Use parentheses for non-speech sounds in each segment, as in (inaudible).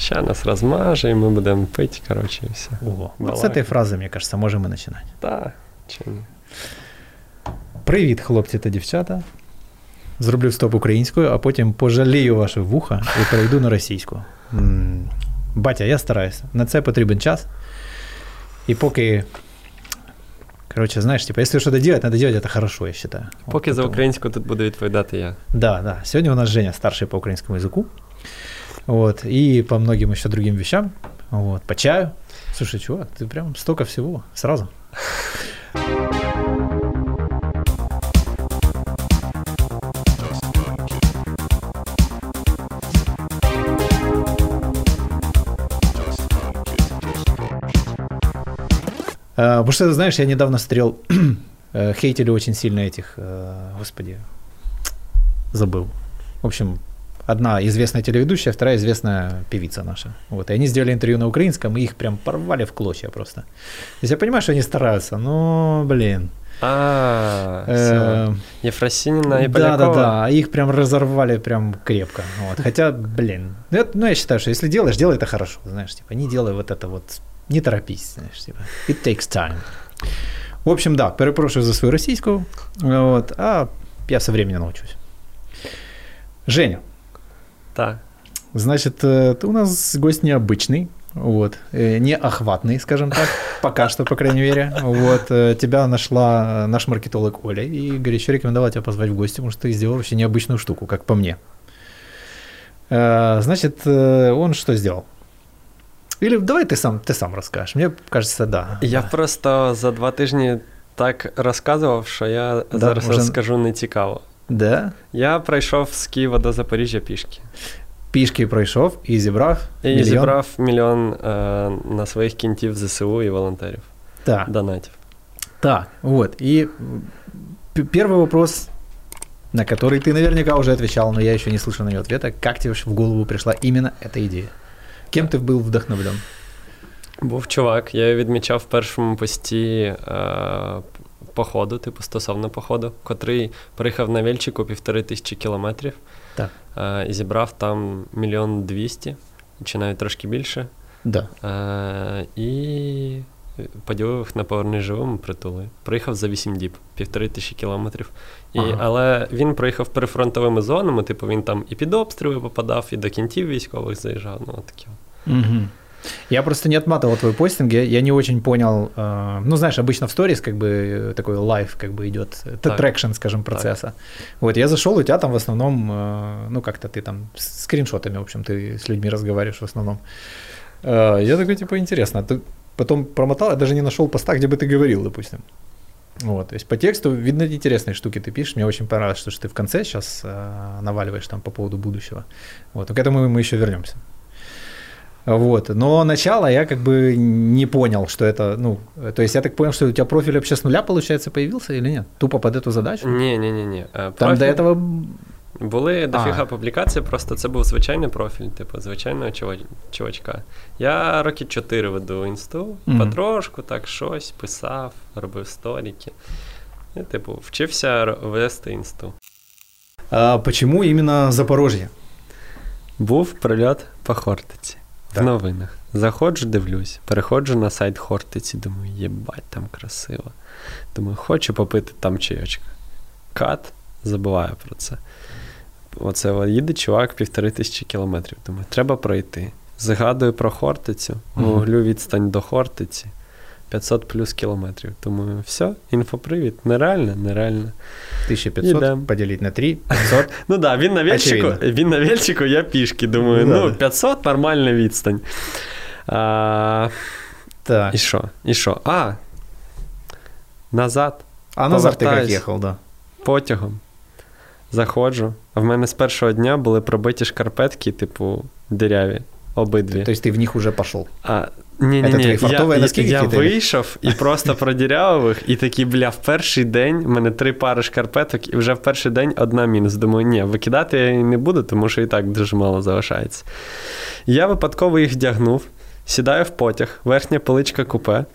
Ща нас розмаже, і ми будемо пити, коротше, і все. О, вот с Балакать. этой фразы, мне кажется, можем и начинать. Так, чи ні. Привіт, хлопці та дівчата. Зроблю стоп українською, а потім пожалію ваше вуха і перейду на російську. М, Батя, я стараюся. На це потрібен час. І поки. Короче, знаєш, типа, если что-то делать, надо делать это хорошо, я считаю. Поки Вот за поэтому- українську тут буду відповідати я. Да, да. Сегодня у нас Женя старший по украинскому языку. Вот. И по многим еще другим вещам. Вот. По чаю. Слушай, чувак, ты прям столько всего сразу. А, Потому что, знаешь, я недавно смотрел, (clears throat) э, хейтили очень сильно этих, э, господи, забыл. В общем, одна известная телеведущая, вторая известная певица наша. Вот, и они сделали интервью на украинском, и их прям порвали в клочья просто. То есть я понимаю, что они стараются, но, блин. А, все. э, Єфросініна і да, да, Полякова. да, их прям разорвали прям крепко. Вот. Хотя, блин, ну, я- ну, я считаю, что если делаешь, делай это хорошо, знаешь, типа, не делай вот это вот, не торопись, знаешь, типа, it takes time. В общем, да, перепрошую за свою российскую, вот, а я со временем научусь. Женя, так. Значит, э, у нас гость необычный, вот, э, неохватный, скажем так, (laughs) пока что, по крайней мере. Вот, э, тебя нашла наш маркетолог Оля и горячо рекомендовала тебя позвать в гости, потому что ты сделал вообще необычную штуку, как по мне. Значит, он что сделал? Или давай ты сам, ты сам расскажешь. Мне кажется, да. Я да. просто за два тижні так розказував, що я Да, зараз вже- розкажу не цікаво. Да? Я пройшов з Києва до Запоріжжя пішки. Пішки пройшов і зібрав І мільйон. зібрав мільйон е, на своїх кінтів ЗСУ і волонтерів. Так. Донатів. Так, вот. И п- первый вопрос, на который ты наверняка уже отвечал, но я еще не слышал на него ответа. Как тебе в голову пришла именно эта идея? Кем ты был вдохновлен? Був чувак, я його відмічав в першому пості е, походу, типу стосовно походу, котрий приїхав на Вельчику півтори тисячі кілометрів Так. е, і зібрав там мільйон двісті, чи навіть трошки більше. Да. Е, і поділив їх на поверни живим притули. Приїхав за 8 діб, півтори тисячі кілометрів. І, Ага. Але він проїхав прифронтовими зонами, типу він там і під обстріли попадав, і до кентів військових заїжджав. Ну, таке. Мгм. Я просто не отматывал твой постинг, я, я не очень понял. э, ну, знаешь, обычно в сторис как бы э, такой live как бы идет, это Так. traction, скажем, процесса. Вот, я зашел, у тебя там в основном, э, ну, как-то ты там с скриншотами, в общем, ты с людьми разговариваешь в основном. Э, я такой, типа, интересно. А ты потом промотал, я даже не нашел поста, где бы ты говорил, допустим. Вот, то есть по тексту видно интересные штуки ты пишешь. Мне очень понравилось, что, что ты в конце сейчас наваливаешь там по поводу будущего. Вот, но к этому мы еще вернемся. Вот. Но начало я как бы не понял, что это, ну, то есть я так понял, что у тебя профиль вообще с нуля, получается, появился или нет? Тупо под эту задачу? Ні, ні, ні, ні. Е, Там до этого... Були дофіга А. публікацій, просто це був звичайний профіль, типу, звичайного чува- чувачка. Я роки 4 веду інсту, Мгм. потрошку так щось писав, робив сторіки. І, типу, вчився р- вести інсту. А почему именно Запорожье? Був прильот по Хортиці. Так. В новинах. Заходжу, дивлюсь, переходжу на сайт Хортиці, думаю, єбать, там красиво. Думаю, хочу попити там чайочка. Кат, забуваю про це. Оце їде чувак півтори тисячі кілометрів. Думаю, треба пройти. Згадую про Хортицю, гуглю відстань до Хортиці. 500 плюс кілометрів. Думаю, все, інфопривід. Нереально, нереально. 1500 Идем. поделить на 3, 500. (laughs) Ну так, да, він на вельчику, він на вельчику, я пішки. Думаю, Ну, ну, 500 нормальна відстань. А, Так. і що? І що? А. Назад, А назад ты как повертаюсь. ехал, да? потягом. Заходжу. А в мене з першого дня були пробиті шкарпетки, типу, диряві. Обидві. То есть ты в них уже пошел. А, ні, ні, ні. я, носки я, я вийшов і просто продірявив їх, і такий, бля, в перший день в мене три пари шкарпеток, і вже в перший день одна мінус. Думаю, ні, викидати я не буду, тому що і так дуже мало залишається. Я випадково їх вдягнув, сідаю в потяг, верхня поличка купе.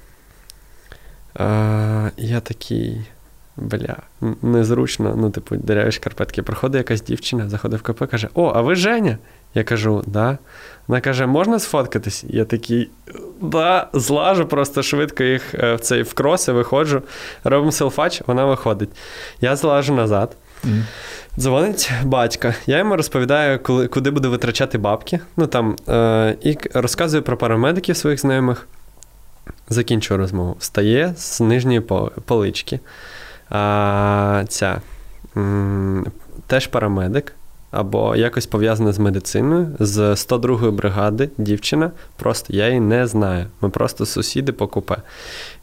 А, я такий. Бля, незручно, ну, типу, діряві шкарпетки. Проходить якась дівчина, заходить в купе, каже: О, а ви Женя? Я кажу, да. Вона каже, можна сфоткатись? Я такий, да, злажу, просто швидко їх е, в цей в кроси, виходжу, робимо селфач, вона виходить. Я злажу назад. Mm. Дзвонить батька. Я йому розповідаю, коли, куди буду витрачати бабки. Ну там, е, І розказую про парамедиків своїх знайомих. Закінчую розмову. Встає з нижньої полички. А, Ця м, теж парамедик або якось пов'язане з медициною, з 102-ї бригади, дівчина, просто я її не знаю. Ми просто сусіди по купе.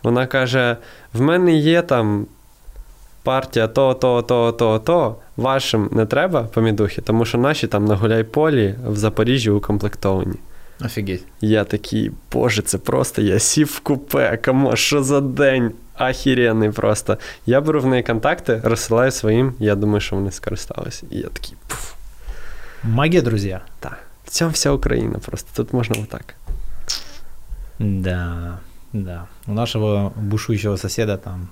Вона каже: в мене є там партія то, то, то, то, то. Вашим не треба помідухи, тому що наші там на гуляйполі в Запоріжжі укомплектовані. Офігеть. Я такий, боже, це просто я сів в купе, кому, що за день? Ахіренний просто. Я беру в неї контакти, розсилаю своїм, я думаю, що вони скористалися. І я такий. пуф. Магия, друзья. Так. В цьому вся Україна просто. Тут можна отак. Да, да. У нашего бушующего соседа там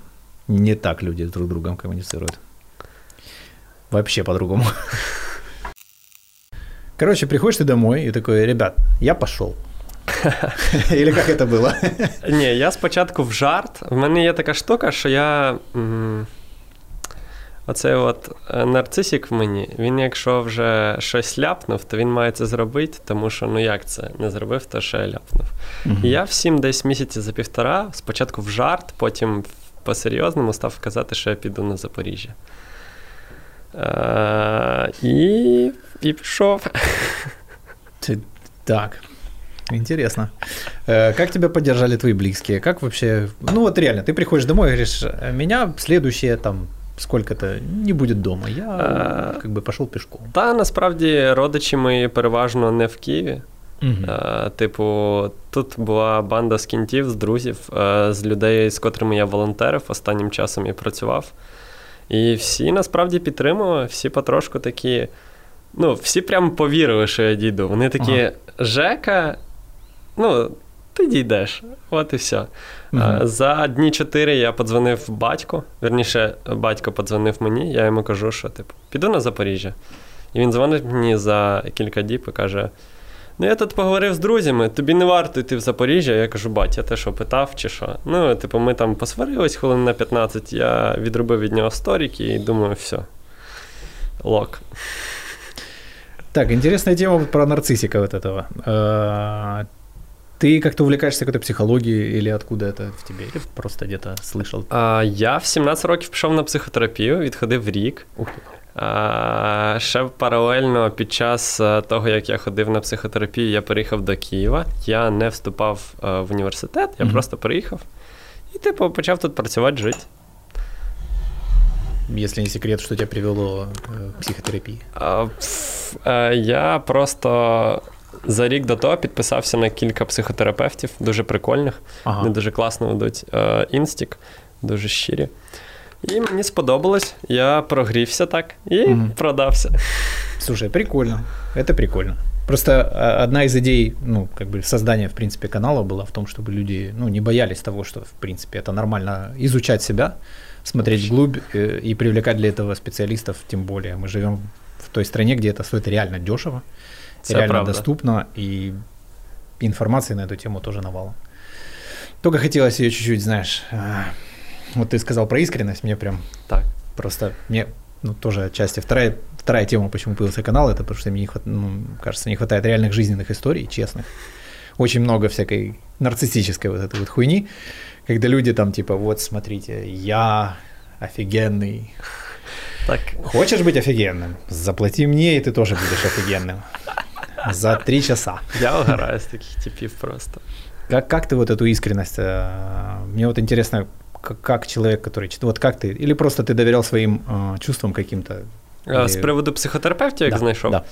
не так люди друг с другом коммуницируют. Вообще по-другому. (laughs) Короче, приходишь ты домой и такой, ребят, я пошел. Или як це було? Ні, я спочатку в жарт. В мене є така штука, що я. Оцей от е, нарцисік в мені, він, якщо вже щось ляпнув, то він має це зробити, тому що ну як це не зробив, то ще ляпнув. uh І я всім десь місяці за півтора, спочатку в жарт, потім по-серйозному став казати, що я піду на Запоріжжя. Е, І і пішов. Так. Интересно. Э, как тебя поддержали твои близкие? Как вообще... Ну вот реально, ты приходишь домой и говоришь, меня следующее там сколько-то не буде дома. Я а, как би, пішов пішком. Та насправді родичі мої переважно не в Києві. Угу. А, типу, тут була банда з кінтів, з друзів, а, з людей, з котрими я волонтерив, останнім часом і працював. І всі насправді підтримували, всі потрошку такі. Ну, всі прям повірили, що я дійду. Вони такі, ага. Жека, ну, ти дійдеш, от і все. Uh-huh. За дні чотири я подзвонив батьку. Верніше, батько подзвонив мені, я йому кажу, що типу, піду на Запоріжжя. І він дзвонить мені за кілька діб і каже: Ну, я тут поговорив з друзями, тобі не варто йти в Запоріжжя. Я кажу, батя, ти що питав чи що? Ну, типу, ми там посварились хвилин на 15, я відробив від нього сторіки і думаю, все. Лок. Так, интересная тема про нарциссика вот этого. Ты как-то увлекаешься какой-то психологией или откуда это в тебе? Или просто где-то слышал? А, Я в 17 років пішов на психотерапію, відходив рік. А, Ще паралельно під час е, того, як я ходив на психотерапію, я переїхав до Києва. Я не вступав е, в університет, я mm-hmm. просто приїхав і, типу, почав тут працювати, жити. Если не секрет, що тебе привело к психотерапії? А, Я просто за рік до того підписався на кілька психотерапевтів, дуже прикольних, ага. вони дуже класно ведуть е, інстік, дуже щирі. І мені сподобалось, я прогрівся так і угу. продався. Слушай, прикольно. Это прикольно. Просто э, одна из идей, ну, как бы создания, в принципе, канала была в том, чтобы люди, ну, не боялись того, что, в принципе, это нормально изучать себя, смотреть вглубь э, и привлекать для этого специалистов, тем более. Мы живем в той стране, где это стоит реально дешево. Це реально правда. доступно, и информации на эту тему тоже навалом. Только хотелось ее чуть-чуть, знаешь, а, вот ты сказал про искренность, мне прям так, просто мне ну, тоже отчасти вторая, вторая тема, почему появился канал, это потому что мне, не хват, ну, кажется, не хватает реальных жизненных историй, честных. Очень много всякой нарциссической вот этой вот хуйни, когда люди там типа, вот смотрите, я офигенный. Так. Хочешь быть офигенным? Заплати мне, и ты тоже будешь офигенным. За три часа. Я угораю с таких типов просто. Как, как ты вот эту искренность? Э, мне вот интересно, как, как человек, который... Вот как ты... Или просто ты доверял своим э, чувствам каким-то? Или... З приводу психотерапевтів, як да, знайшов? Да.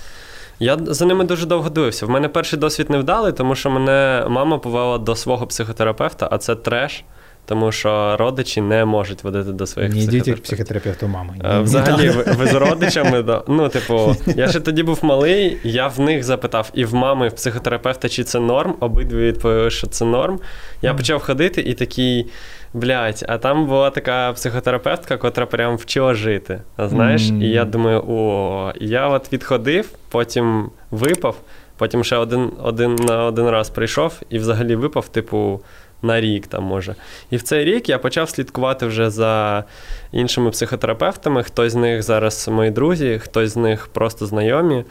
Я за ними дуже довго дивився. В мене перший досвід невдалий, тому що мене мама повела до свого психотерапевта, а це треш. тому що родичі не можуть водити до своїх Не йдіть к психотерапевтів. психотерапевту мами. Е, Взагалі, ви, ви з (laughs) родичами, ну, типу, я ще тоді був малий, я в них запитав, і в мами, і в психотерапевта, чи це норм. Обидві відповіли, що це норм. Я почав ходити і такий. Блять, а там була така психотерапевтка, котра прям вчила жити. Знаєш, Мгм. і я думаю, о, я от відходив, потім випав, потім ще один, один на один раз прийшов і взагалі випав, типу, на рік там може. І в цей рік я почав слідкувати вже за іншими психотерапевтами. Хтось з них зараз мої друзі, хтось з них просто знайомі,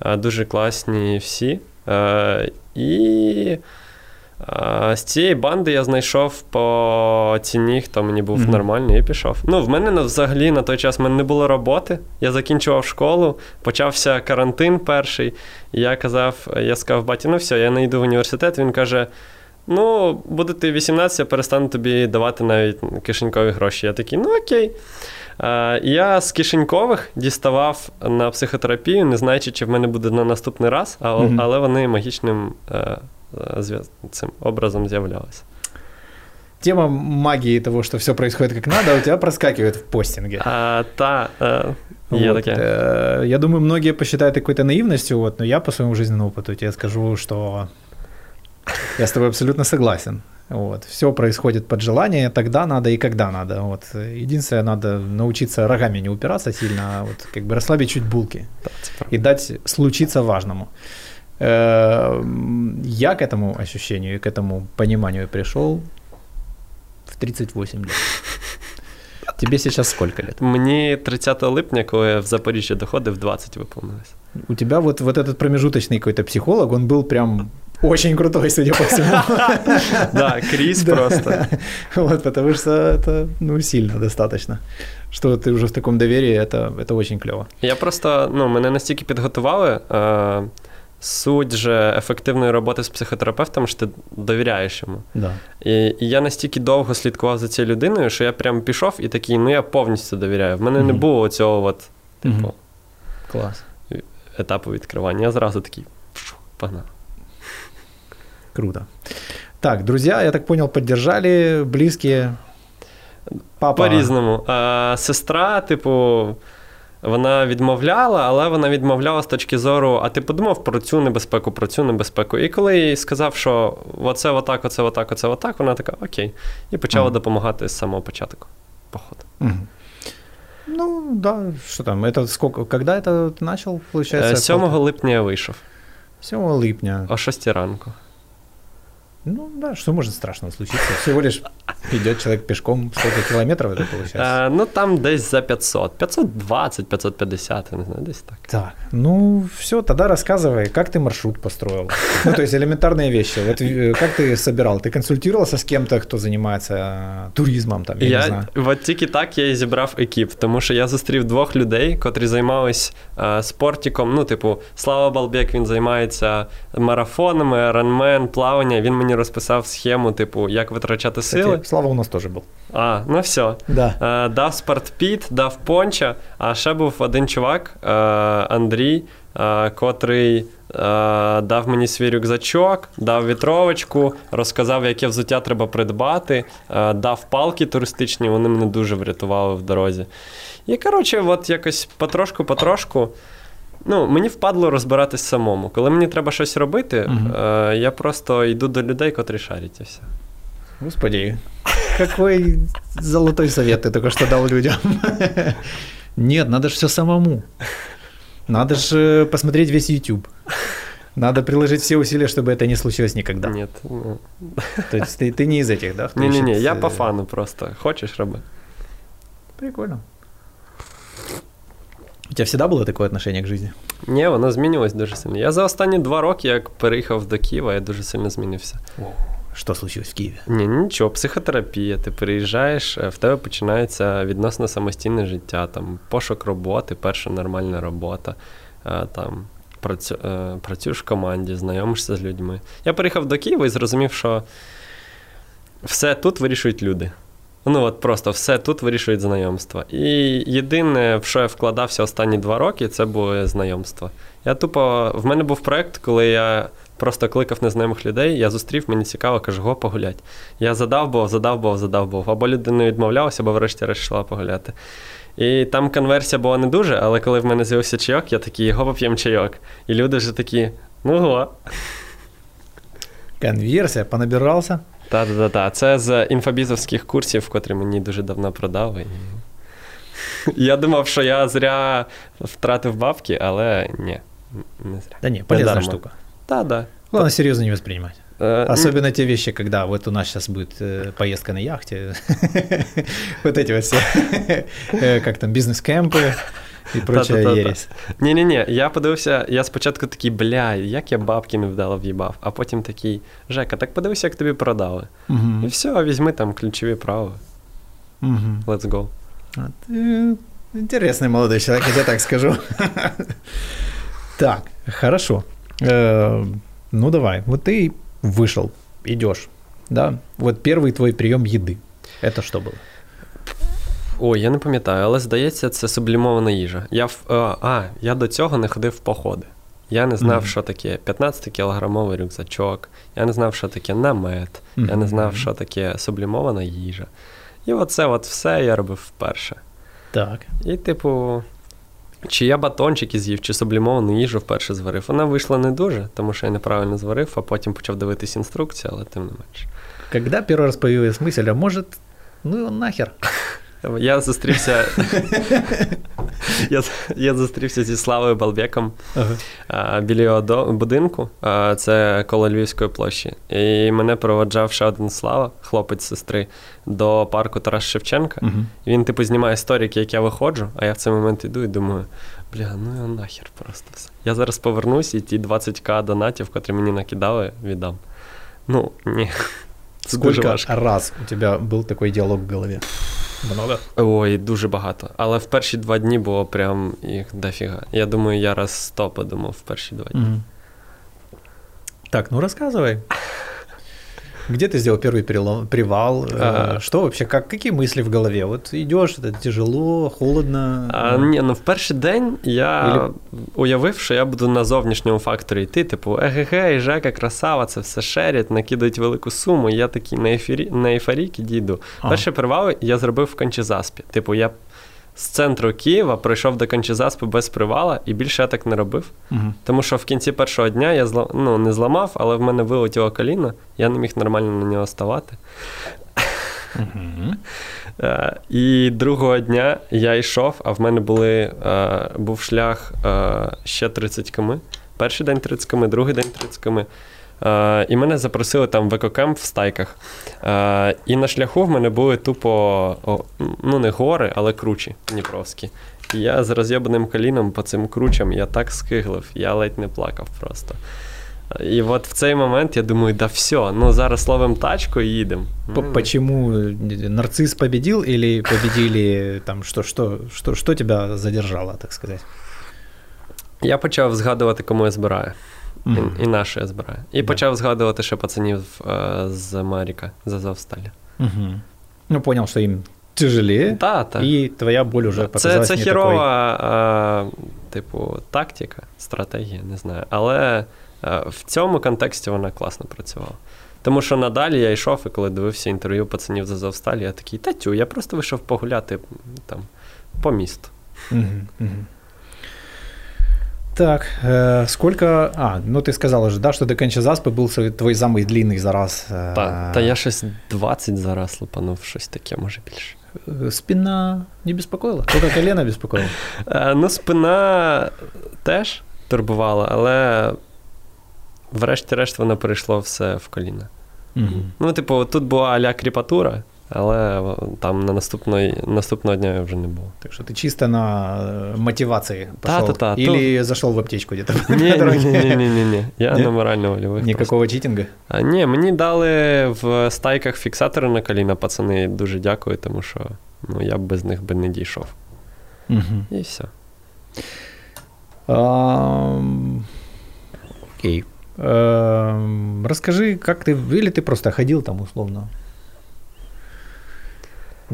е, дуже класні всі. Е, І е, з цієї банди я знайшов по ціні, хто мені був Мгм. нормальний, і пішов. Ну, в мене взагалі на той час в мене не було роботи. Я закінчував школу, почався карантин перший. І я казав, я сказав баті, ну все, я не йду в університет. Він каже: Ну, буде ти 18, я перестану тобі давати навіть кишенькові гроші. Я такий, ну окей. Е, і я з кишенькових діставав на психотерапію, не знаючи, чи в мене буде на наступний раз, а, Мгм. але вони магічним е, е, зв'яз- цим образом з'являлися. Тема магии того, что все происходит как надо, у тебя проскакивает в постинге. А, та е, є Вот, таке. э, Я думаю, многие посчитают это какой-то наивностью, вот, но я по своему жизненному опыту тебе скажу, что я с тобой абсолютно согласен. Вот. Все происходит под желание, тогда надо и когда надо. Вот. Единственное, надо научиться рогами не упираться сильно, а вот как бы расслабить чуть булки правда. и дать случиться важному. Э, Я к этому ощущению и к этому пониманию пришел в 38 лет. Тебе сейчас сколько лет? Мені 30 липня, коли я в Запоріжжя доходив, 20 виповнилось. У тебя вот, вот этот промежуточный какой-то психолог, он был прям очень крутой, судя по всему. (laughs) Да, крізь Да. просто. Вот, потому что это, ну, сильно достаточно. Что ты уже в таком доверии, это, это очень клево. Я просто, ну, мене настільки підготували. Е, суть же ефективної роботи з психотерапевтом, що ти довіряєш йому. Да. І, і я настільки довго слідкував за цією людиною, що я прям пішов і такий, ну я повністю довіряю. В мене не Мгм. було цього от, типу, Мгм. Класс. етапу відкривання. Я зразу такий, «Пшу, погнав. Круто. Так, друзья, я так понял, поддержали, близкие. Папа. По-різному. А, сестра, типу, вона відмовляла, але вона відмовляла з точки зору, а ти подумав про цю небезпеку, про цю небезпеку. І коли я їй сказав, що оце отак, оце отак, оце отак, вона така, окей. І почала Мгм. допомагати з самого початку. Походу. Мгм. Ну, да, что там, это сколько, когда это ты начал, получается? Е, 7 липня я вийшов 7 липня. о 6 ранку. Ну, да, что может страшного случиться? Всего лишь идет человек пешком, сколько километров это получается? Е, ну там десь за 500. 520, 550, я не знаю, десь так. Так, ну все, тогда рассказывай, как ты маршрут построил. Ну, то есть элементарные вещи. Вот э, как ты собирал? Ты консультировался с кем-то, кто занимается э, туризмом, там, я, не знаю. Я от тільки так я і зібрав екіп, тому що я зустрів двох людей, котрі займались е, спортиком. Ну, типу, Слава Балбек, він займається марафонами, ранмен, плавання. Він мені розписав схему, типу, як витрачати сили. Слава у нас тоже был. А, ну все. Да. Е, дав спортпіт, дав понча, а ще був один чувак, е, Андрій, е, котрий дав мені свій рюкзачок, дав вітровочку, розказав, яке взуття треба придбати, дав палки туристичні, вони мене дуже врятували в дорозі. І коротше, от якось потрошку-потрошку. Ну, мені впадло розбиратись самому. Коли мені треба щось робити, Мгм. е, я просто йду до людей, котрі шарять і все. Господи, какой золотой совет ты только что дал людям. (laughs) Нет, надо же все самому. Надо же посмотреть весь YouTube. Надо приложить все усилия, чтобы это не случилось никогда. Ні, ну, То есть ты, ты не из этих, да? кто ні, ні, ні, ищет, я э, по фану просто. Хочеш роби? Прикольно. У тебя всегда было такое отношение к жизни? Ні, воно змінювалось дуже сильно. Я за останні два роки, як переїхав до Києва, я дуже сильно змінився. Что случилось в Киеве? Ні, нічого, психотерапія. Ти переїжджаєш, е, в тебе починається відносно самостійне життя, там пошук роботи, перша нормальна робота, е, там працю, е, працюєш в команді, знайомишся з людьми. Я переїхав до Києва і зрозумів, що все тут вирішують люди. Ну, от просто все тут вирішують знайомства. І єдине, в що я вкладався останні два роки, це було знайомство. Я тупо. В мене був проєкт, коли я просто кликав незнайомих людей, я зустрів, мені цікаво, кажу, го погулять. Я задав був, задав був, задав був. Або людина відмовлялася, або врешті-решт йшла погуляти. І там конверсія була не дуже, але коли в мене з'явився чайок, я такий, його поп'ємо чайок. І люди вже такі, ну го. Конверсія, понабирався. Та-та-та. Це з інфобізовських курсів, котрі мені дуже давно продав. І... Я думав, що я зря втратив бабки, але ні, не зря. Да не, полезная Недарма. штука. Та, да. Главное, серьезно не воспринимать. Е, Особенно те вещи, когда вот у нас сейчас будет э, поездка на яхте, вот эти (laughs) вот все, э, как там, бизнес-кемпы и прочая Та-та-та-та. ересь. Ні, ні, ні. Я подивився, я спочатку такий, бля, як я бабки невдало в'їбав, а потім такий, Жека, так подивися, як тобі продали. І Мгм. все, візьми там ключові права. Мгм. Let's go. А ты интересный молодой человек, я тебе так скажу. Так, хорошо. Э, Ну давай, вот ты вышел, идешь, да? Вот первый твой прием еды. Это что было? Ой, я не пам'ятаю, але здається, це сублімована їжа. Я в, а, а, я до цього не ходив в походи. Я не знав, Мгм. що таке 15-кілограмовий рюкзачок, я не знав, що таке намет, я не знав, що таке сублімована їжа. І оце от все я робив вперше. Так. І, типу, чи я батончики з'їв, чи сублімовану їжу вперше зварив. Вона вийшла не дуже, тому що я неправильно зварив, а потім почав дивитись інструкцію, але тим не менше. Когда первый раз появилась мысль, а может, ну нахер? (laughs) Я зустрівся. я, я зустрівся зі Славою Балбеком а, біля його до- будинку. Це коло Львівської площі. І мене проводжав ще один Слава, хлопець сестри, до парку Тарас Шевченка. І Він, типу, знімає сторіки, як я виходжу, а я в цей момент іду і думаю, бля, ну його нахер просто все. Я зараз повернусь і ті 20к донатів, котрі мені накидали, віддам. Ну, ні. (laughs) Сколько раз у тебя был такой диалог в голове? Много? Ой, дуже багато. Але в перші два дні було прям їх дофіга. Я думаю, я раз сто подумав в перші два дні. Мгм. Так, ну рассказывай. Где ты сделал первый перелом- привал? Э, А. Что вообще, как, какие мысли в голове? Вот идешь, это тяжело, холодно. А, ні, ну в перший день я Ілі- уявив, що я буду на зовнішньому факторі йти, типу, еге-ге, Жека, красава, це все шерять, накидають велику суму, і я такий на, ефірі, на ейфорійки дійду. Ага. Перший привал я зробив в Кончезаспі. Типу, я з центру Києва прийшов до Кончезаспи без привала, і більше я так не робив. Мгм. Тому що в кінці першого дня я зла... ну, не зламав, але в мене вилетіло коліно, я не міг нормально на нього ставати. Е, І другого дня я йшов, а в мене були, е, був шлях е, ще 30 км. Перший день 30 км, другий день 30 км. Е, І мене запросили там в екокемп в стайках. Е, І на шляху в мене були тупо, ну не гори, але кручі дніпровські. І я з роз'єбаним коліном по цим кручам я так скиглив, я ледь не плакав просто. І от в цей момент я думаю, да все, ну зараз ловимо тачку і їдемо. Почему э, нарцисс победил или победили там что, что, что, что тебя задержало, так сказать? Я почав згадувати, кому я збираю. Мгм. І, і на що я збираю. І Да. почав згадувати ще пацанів е, з Маріка, з Азовсталі. Мгм. Ну, понял, что им тяжелее, Та, та. и твоя боль уже Це, це хірова, е, типу, тактика, стратегія, не знаю. Але е, в цьому контексті вона класно працювала. Тому що надалі я йшов, і коли дивився інтерв'ю пацанів з Азовсталі, я такий, та тю, я просто вийшов погуляти там по місту. такой. Мгм, мгм. Так, э, сколько... А, ну ты сказал уже, да, что до Кончезаспы был свой- твой самый длинный зараз. э, Та, та я щось 20 зараз лупанув, щось таке, може більше. э, Спина не беспокоила? Только колено беспокоило? Е, Ну, спина теж турбувала, але врешті-решт воно перейшло все в коліна. Мгм. Ну, типу, тут була аля кріпатура, але там на наступної, наступного дня я вже не був. Так что ты чисто на э, мотивации пошел? Та-та-та, Или зашел в аптечку где-то Ні, на ні, дороге? ні, ні, ні, ні. Я Ні? на морально-вольових. просто. Никакого читинга? А, ні, мені дали в стайках фіксатори на коліна, пацани, дуже дякую, тому що ну, я б без них би не дійшов. Мгм. І все. Ам, Окей. Эм, Расскажи, как ты, или ты просто ходил там условно?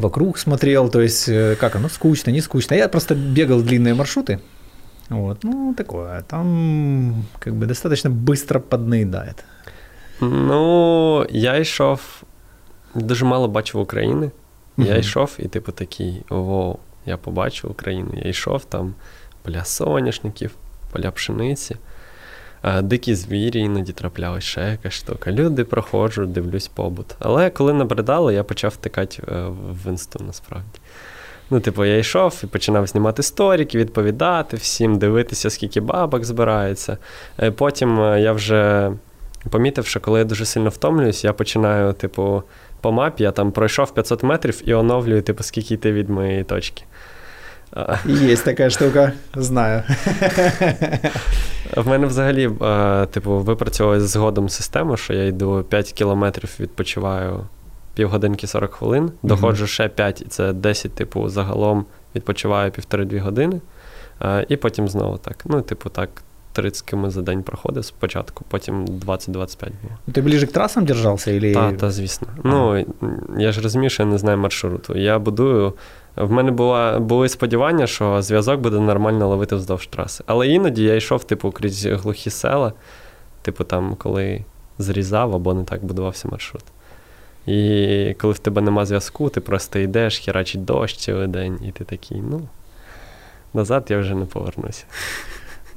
Вокруг смотрел, то есть э, как оно, скучно, не скучно. Я просто бегал длинные маршруты, Вот, ну, такое. Там как бы достаточно быстро поднаедает. Ну, я йшов, дуже мало бачив України. Я Мгм. йшов і, типу, такий: вау, я побачив Україну. Я йшов там поля соняшників, поля пшениці, а, дикі звірі іноді траплялись, ще якась штука. Люди проходжу, дивлюсь побут. Але коли набридало, я почав втикати е, в інсту насправді. Ну, типу, я йшов і починав знімати сторіки, відповідати всім, дивитися, скільки бабок збирається. Е, Потім е, я вже помітив, що коли я дуже сильно втомлююсь, я починаю, типу, по мапі, я там пройшов 500 метрів і оновлюю, типу, скільки йти від моєї точки. А, Есть такая штука, знаю. В мене взагалі, е, типу, випрацьовувалась згодом система, що я йду 5 кілометрів, відпочиваю півгодинки 40 хвилин, доходжу ще 5, і це 10, типу, загалом відпочиваю півтори-дві години, е, і потім знову так. Ну, типу, так, 30 км за день проходив спочатку, потім 20-25 було. Ты ближе к трассам держался или... Та, та, звісно. Ну, я ж розумію, що я не знаю маршруту. Я будую В мене була, були сподівання, що зв'язок буде нормально ловити вздовж траси. Але іноді я йшов, типу, крізь глухі села, типу, там, коли зрізав або не так будувався маршрут. І коли в тебе нема зв'язку, ти просто йдеш, херачить дощ цілий день, і ти такий, ну, назад я вже не повернуся.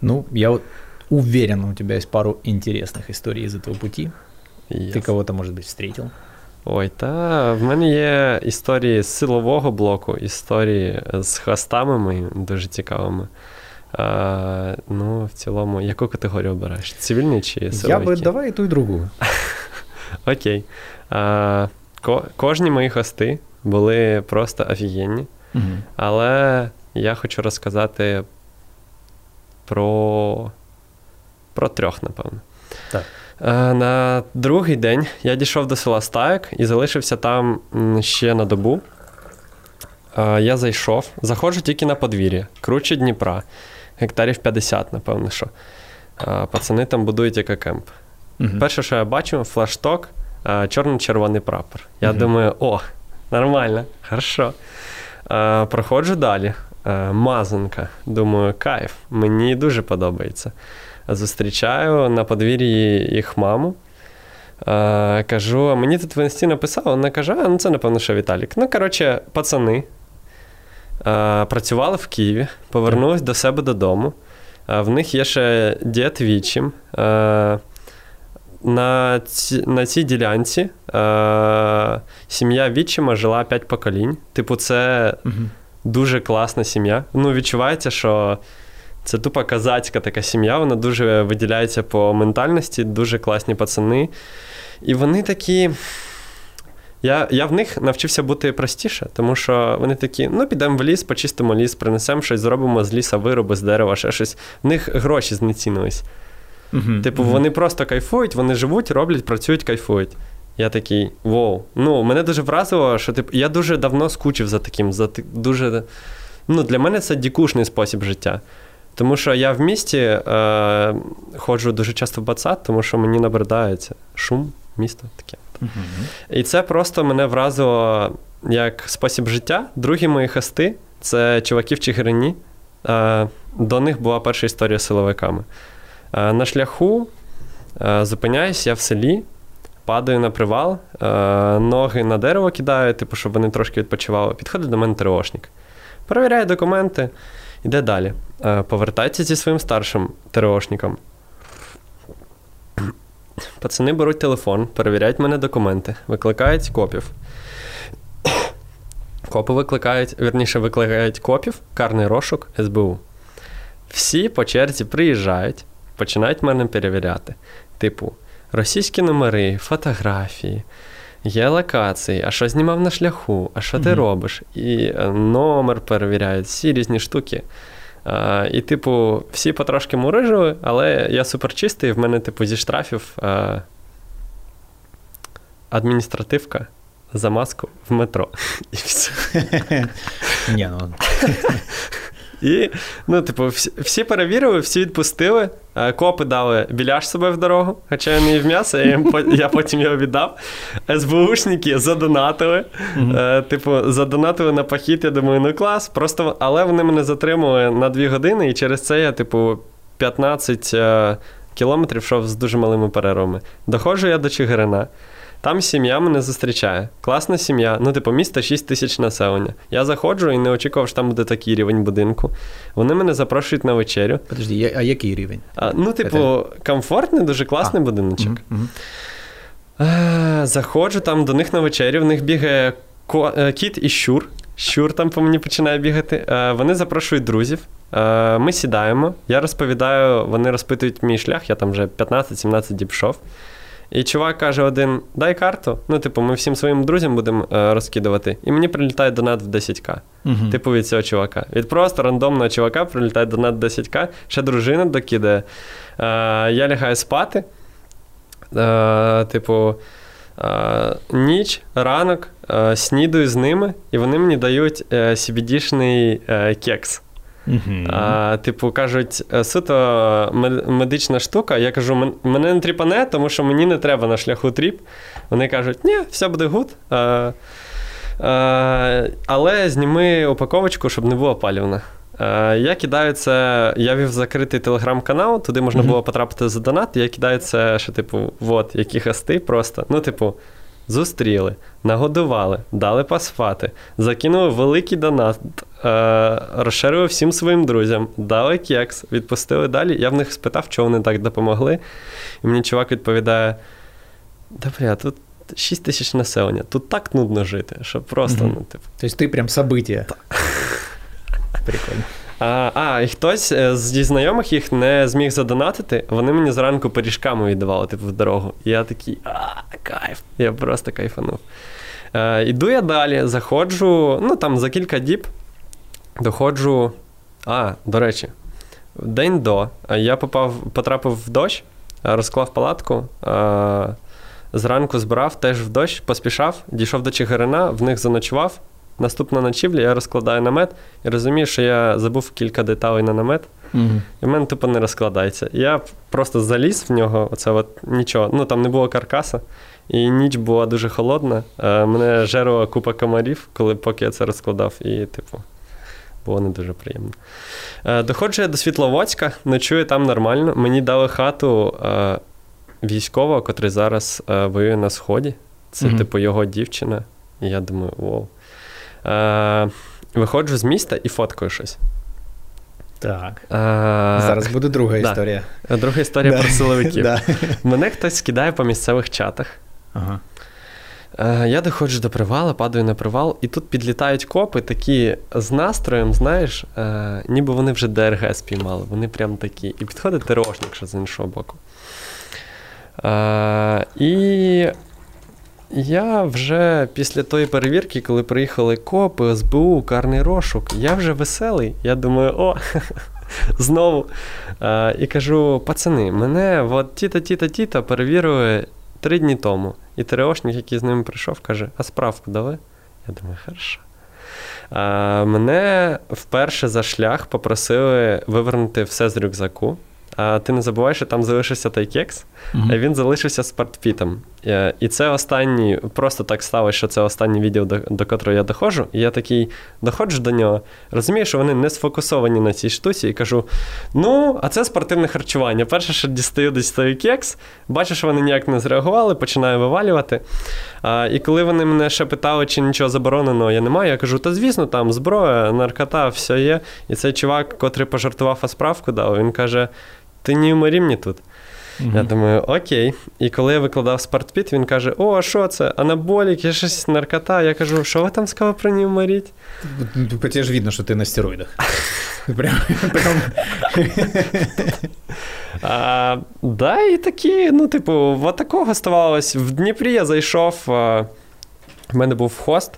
Ну, я вот уверен, у тебя есть пару интересных историй из этого пути. Yes. Ты кого-то, может быть, встретил. Ой, та в мене є історії з силового блоку, історії з хвостами моїми дуже цікавими. А, ну, в цілому, яку категорію обираєш? Цивільний чи Я силовики? бы давай и ту, и другую. (laughs) Окей. А, ко- кожні мої хости були просто офігенні, Мгм. але я хочу розказати про, про трьох, напевно. Так. Е, На другий день я дійшов до села Стаєк і залишився там ще на добу. Е, Я зайшов, заходжу тільки на подвір'я, круча Дніпра, гектарів 50, напевно, що. Е, Пацани там будують екокемп. Мгм. Перше, що я бачу, флагшток, чорно-червоний прапор. Я Мгм. думаю, о, нормально, хорошо. Проходжу далі. Мазанка. Думаю, кайф, мені дуже подобається. Зустрічаю на подвір'ї їх маму. Е, кажу, а мені тут в інсті написав, вона каже, а ну це, напевно, що Віталік. Ну, коротше, пацани е, працювали в Києві, повернулись до себе додому. Е, в них є ще дід вічим. На, ці, на цій ділянці е, сім'я відчима жила 5 поколінь. Типу, це Мгм. дуже класна сім'я. Ну, відчувається, що це тупо казацька така сім'я, вона дуже виділяється по ментальності, дуже класні пацани. І вони такі. Я, я в них навчився бути простіше, тому що вони такі: ну, підемо в ліс, почистимо ліс, принесемо щось, зробимо з ліса вироби, з дерева, ще щось. В них гроші знецінились. Мгм. Типу, Мгм. вони просто кайфують, вони живуть, роблять, працюють, кайфують. Я такий, воу. Ну, мене дуже вразило, що типу, я дуже давно скучив за таким, за дуже. Ну, для мене це дікушний спосіб життя. Тому що я в місті е, ходжу дуже часто в бацат, тому що мені набридається шум, місто таке. І це просто мене вразило як спосіб життя. Другі мої хости це чуваки в Чигирині. Е, До них була перша історія з силовиками. Е, На шляху е, зупиняюсь я в селі, падаю на привал, е, ноги на дерево кидаю, типу, щоб вони трошки відпочивали. Підходить до мене ТРОшник. Перевіряє документи, іде далі. Е, Повертається зі своїм старшим ТРОшником. Пацани беруть телефон, перевіряють мене документи, викликають копів. Копи викликають, вірніше, викликають копів, карний розшук, СБУ. Всі по черзі приїжджають, починають мене перевіряти. Типу, російські номери, фотографії, геолокації, а що знімав на шляху, а що ти Мгм. робиш? І е, номер перевіряють, всі різні штуки. А, і, типу, всі потрошки мурижили, але я супер чистий, в мене, типу, зі штрафів а, адміністративка за маску в метро. (laughs) І все. (laughs) Не, ну... І, ну, типу, всі, перевірили, всі відпустили. Е, копи дали біляш себе в дорогу, хоча я не їв м'ясо, я, (laughs) я потім його віддав. СБУшники задонатили. Mm-hmm. Типу, задонатили на похід, я думаю, ну клас. Просто, але вони мене затримали на дві години, і через це я, типу, 15 е, кілометрів йшов з дуже малими перервами. Доходжу я до Чигирина. Там сім'я мене зустрічає. Класна сім'я. Ну, типу, місто 6 тисяч населення. Я заходжу і не очікував, що там буде такий рівень будинку. Вони мене запрошують на вечерю. Подожди, а який рівень? А, Ну, типу, Это... комфортний, дуже класний а. будиночок. Mm-hmm. А, заходжу там до них на вечерю, в них бігає ко... Е, кіт і щур. Щур там по мені починає бігати. А, вони запрошують друзів. Ми сідаємо, я розповідаю, вони розпитують мій шлях, я там вже 15-17 діб йшов. І чувак каже: один: дай карту. Ну, типу, ми всім своїм друзям будемо е, розкидувати. І мені прилітає донат в 10к. uh Типу від цього чувака. Від просто рандомного чувака прилітає донат в 10к, ще дружина докидає. Е, я лягаю спати. Е, типу, е, ніч, ранок, е, снідаю з ними, і вони мені дають е, CBD-шний кекс. Uh-huh. А, Типу, кажуть, «Е, суто медична штука. Я кажу, мене не тріпане, тому що мені не треба на шляху тріп. Вони кажуть, ні, все буде гуд. А, а, Але зніми упаковочку, щоб не було палівна. Я кидаю це, я вів закритий телеграм-канал, туди можна було потрапити за донат. Я кидаю це, що, типу, от, які хасти просто. Ну, типу, Зустріли, нагодували, дали поспати, закинули великий донат, е, розширили всім своїм друзям, дали кекс, відпустили далі. Я в них спитав, чого вони так допомогли. І мені чувак відповідає: да бля, тут 6 тисяч населення, тут так нудно жити, що просто, mm-hmm. ну, типу. Тобто ти прям событие. Прикольно. А, а, і хтось е, зі знайомих їх не зміг задонатити, вони мені зранку пиріжками віддавали, типу, в дорогу. І я такий, а, кайф. Я просто кайфанув. Е, Іду я далі, заходжу, ну там за кілька діб доходжу. А, до речі, день до я попав, потрапив в дощ, розклав палатку. Зранку збирав теж в дощ, поспішав, дійшов до Чигирина, в них заночував. Наступна ночівля, я розкладаю намет і розумію, що я забув кілька деталей на намет, mm і в мене тупо не розкладається. Я просто заліз в нього, оце от нічого. Ну там не було каркаса, і ніч була дуже холодна. Е, мене жерла купа комарів, коли поки я це розкладав, і, типу, було не дуже приємно. Е, доходжу я до Світловодська, ночую там нормально. Мені дали хату е, військового, котрий зараз воює на Сході. Це, mm типу, його дівчина. І я думаю, вау. Е, Виходжу з міста і фоткаю щось. Так. А, Зараз буде друга да. історія. Друга історія про силовиків. Мене хтось скидає по місцевих чатах. Ага. Я доходжу до привала, падаю на привал, і тут підлітають копи такі з настроєм, знаєш, е, ніби вони вже ДРГ спіймали. Вони прям такі. І підходить ТРОшник, що з іншого боку. Е, і я вже після тої перевірки, коли приїхали копи, СБУ, карний розшук, я вже веселий. Я думаю, о, (laughs) знову. І кажу: пацани, мене от тіта, тіта, тіта перевірили три дні тому. І ТРОшник, який з ними прийшов, каже: А справку дали? Я думаю, хорошо. Мене вперше за шлях попросили вивернути все з рюкзаку. Ти не забувай, що там залишився той кекс, а він залишився з партпітом. Е, і це останній, просто так сталося, що це останнє відео, до, до котрого я доходжу. І я такий доходжу до нього, розумію, що вони не сфокусовані на цій штуці, і кажу: ну, а це спортивне харчування. Перше, що дістаю десь той кекс, бачу, що вони ніяк не зреагували, починаю вивалювати. А, І коли вони мене ще питали, чи нічого забороненого я не маю, я кажу: та звісно, там зброя, наркота, все є. І цей чувак, котрий пожартував, а справку дав, він каже: Ти не уморі мені тут. Mm-hmm. Я думаю, окей. І коли я викладав спортпіт, він каже: О, що це? Анаболік, є щось наркота. Я кажу, що ви там сказали про німаріть? По тебе ж видно, що ти на стероїдах. (laughs) а, Да, і такі, ну, типу, от такого ставалось. В Дніпрі я зайшов. В мене був хост.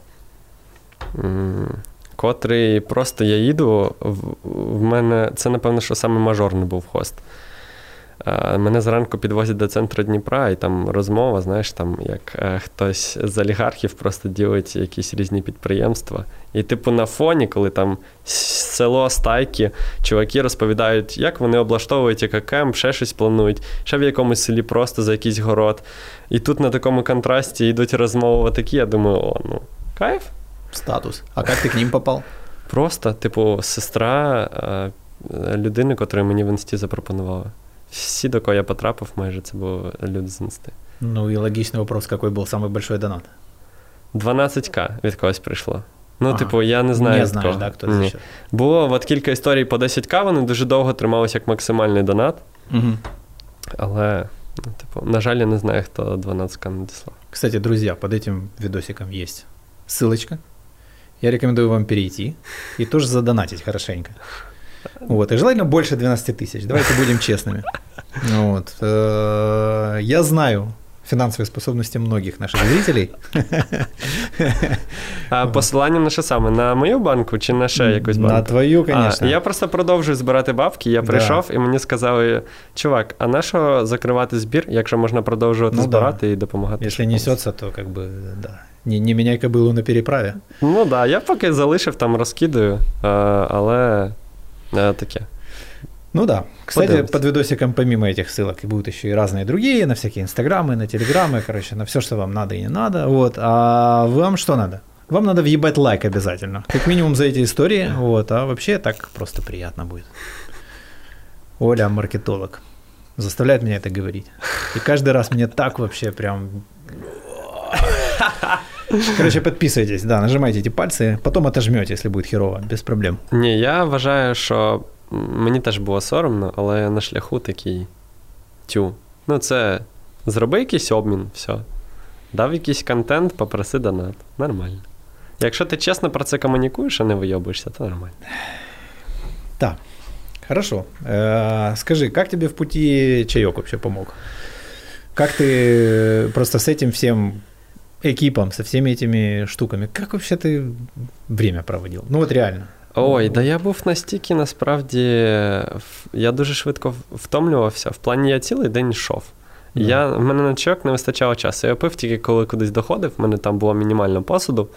Котрий просто я їду, в мене це, напевно, що саме мажорний був хост. Мене зранку підвозять до центру Дніпра, і там розмова, знаєш, там як е, хтось з олігархів просто ділить якісь різні підприємства. І, типу, на фоні, коли там село стайки, чуваки розповідають, як вони облаштовують ЕККМ, ще щось планують, ще в якомусь селі просто за якийсь город. І тут на такому контрасті йдуть розмови такі, я думаю, о, ну, кайф. Статус. А як ти к ним попав? Просто, типу, сестра е, людини, котру мені в інсті запропонувала. Всі, до кого я потрапив, майже це були люди з інсти. Ну і логічний вопрос, який був найбільший донат? 12к від когось прийшло. Ну, ага. типу, я не знаю. Не знаєш, да, хто це Було от кілька історій по 10к, вони дуже довго трималися як максимальний донат. Угу. Але, ну, типу, на жаль, я не знаю, хто 12к надіслав. Кстати, друзі, під этим видосиком є ссылочка. Я рекомендую вам перейти и тоже задонатить хорошенько. Вот, и желательно больше 12 тысяч. Давайте будем честными. Вот. Э, я знаю фінансові способності многих наших зрителей. А посилання на що саме? На мою банку чи на ще якусь банку? На твою, звісно. Я просто продовжую збирати бабки. Я прийшов, і мені сказали: чувак, а на що закривати збір, якщо можна продовжувати ну, збирати да. і допомагати? Якщо несеться, то как бы, да. Не, не міняй кобилу на переправі. Ну так, да, я поки залишив там, розкидаю, але таке. Ну да. Кстати, под видосиком помимо этих ссылок и будут еще и разные другие, на всякие инстаграмы, на телеграммы, короче, на все, что вам надо и не надо. Вот. А вам что надо? Вам надо въебать лайк обязательно. Как минимум за эти истории. Вот. А вообще так просто приятно будет. Оля маркетолог. Заставляет меня это говорить. И каждый раз мне так вообще прям... Короче, подписывайтесь, да, нажимайте эти пальцы, потом отожмете, если будет херово, без проблем. Не, я вважаю, що Мені теж було соромно, але на шляху такий тю. Ну, це зроби якийсь обмін, все. Дав якийсь контент, попроси донат. Нормально. Якщо ти чесно про це комунікуєш, а не вийобуєшся, то нормально. Так. Хорошо. Э, скажи, как тебе в пути чаек вообще помог? Как ты просто с этим всем экипом, со всеми этими штуками, как вообще ты время проводил? Ну вот реально. Ой, да я був настільки насправді. Я дуже швидко втомлювався. В плані я цілий день йшов. Yeah. Я, В мене на чайок не вистачало часу. Я пив тільки коли кудись доходив, в мене там було мінімально посуду.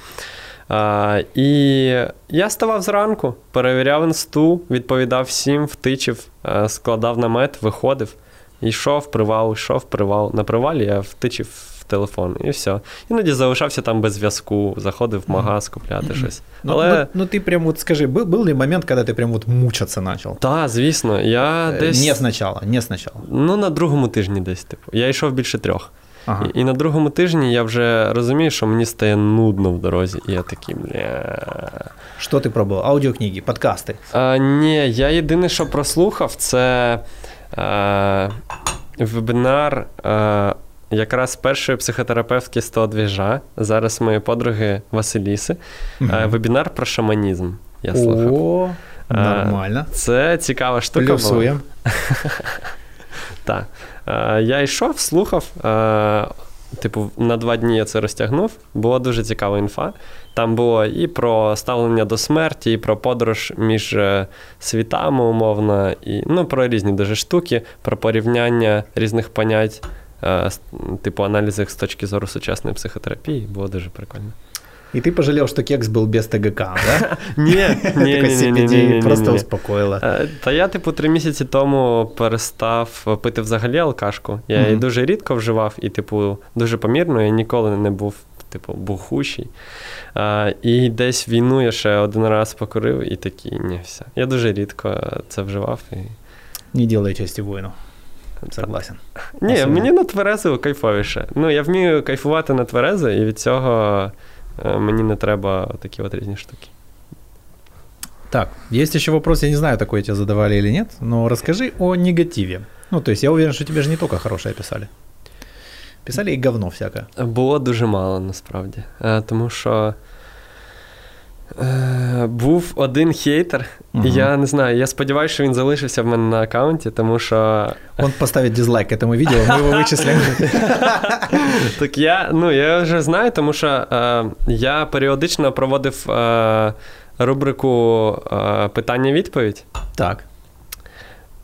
А, І я ставав зранку, перевіряв інсту, відповідав всім, втичив, складав намет, виходив, йшов, привал, йшов, привал. На привалі я втичив телефон, і все. Іноді залишався там без зв'язку, заходив в магаз купляти щось. Ну, Але... ну, ну ти прям от скажи, був, був ли момент, коли ти прям от мучатися почав? Так, звісно. Я е, десь... Не спочатку, не спочатку. Ну, на другому тижні десь, типу. Я йшов більше трьох. Ага. І, і на другому тижні я вже розумію, що мені стає нудно в дорозі. І я такий, бля. Що ти пробував? Аудіокниги, подкасти? А, Ні, я єдине, що прослухав, це а, вебінар. А, якраз першої психотерапевтки з того двіжа, зараз моєї подруги Василіси, mm вебінар про шаманізм. Я слухав. О, Нормально. Це цікава штука. Плюсуємо. (laughs) Так. Я йшов, слухав. Типу, на два дні я це розтягнув. Була дуже цікава інфа. Там було і про ставлення до смерті, і про подорож між е, світами, умовно, і ну, про різні дуже штуки, про порівняння різних понять Е, типу аналізи з точки зору сучасної психотерапії, було дуже прикольно. І ти пожалів, що кекс був без ТГК, да? (laughs) Ні, ні, ні, просто успокоїла. Е, та я, типу, три місяці тому перестав пити взагалі алкашку. Я її дуже рідко вживав і, типу, дуже помірно, я ніколи не був, типу, бухущий. А, І десь війну я ще один раз покурив і такий, ні, все. Я дуже рідко це вживав. І... Не делай часті воїну. Согласен. Ні, Особливо. мені на тверезу кайфовіше. Ну, я вмію кайфувати на тверезу, і від цього мені не треба такі от різні штуки. Так, есть еще вопрос, я не знаю, такой тебе задавали или нет, но расскажи о негативе. Ну, то есть я уверен, что тебе же не только хорошее писали. Писали і говно всяке. Було дуже мало насправді. Тому що Е, був один хейтер, угу. я не знаю, я сподіваюся, що він залишився в мене на аккаунті, тому що. Он поставить дизлайк этому відео, ми його вичислимо. (laughs) Так я ну, я вже знаю, тому що е, я періодично проводив е, рубрику е, питання-відповідь. Так.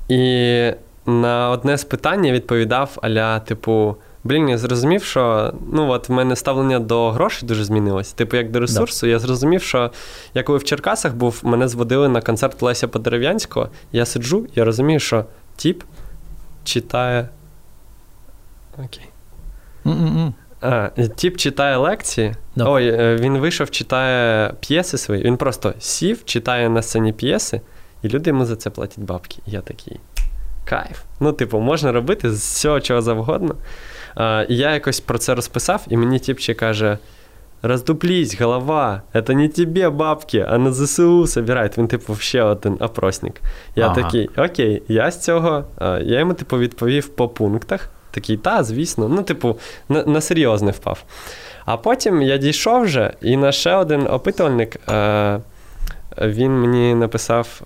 І на одне з питань я відповідав аля, типу. Блін, я зрозумів, що ну от в мене ставлення до грошей дуже змінилось. Типу, як до ресурсу, да. я зрозумів, що я коли в Черкасах був, мене зводили на концерт Леся Подерев'янського, я сиджу, я розумію, що тіп читає. Окей. А, Тіп читає лекції. No. Ой, е, він вийшов, читає п'єси свої. Він просто сів, читає на сцені п'єси, і люди йому за це платять бабки. І я такий. Кайф. Ну, типу, можна робити з всього чого завгодно. І я якось про це розписав, і мені тіпче каже: Роздуплись, голова, це не тебе бабки, а на ЗСУ собирають. Він, типу, ще один опросник. Я ага. такий, окей, я з цього. Я йому, типу, відповів по пунктах. Такий, та, звісно, ну, типу, на, на серйозне впав. А потім я дійшов вже, і на ще один опитувальник е, він мені написав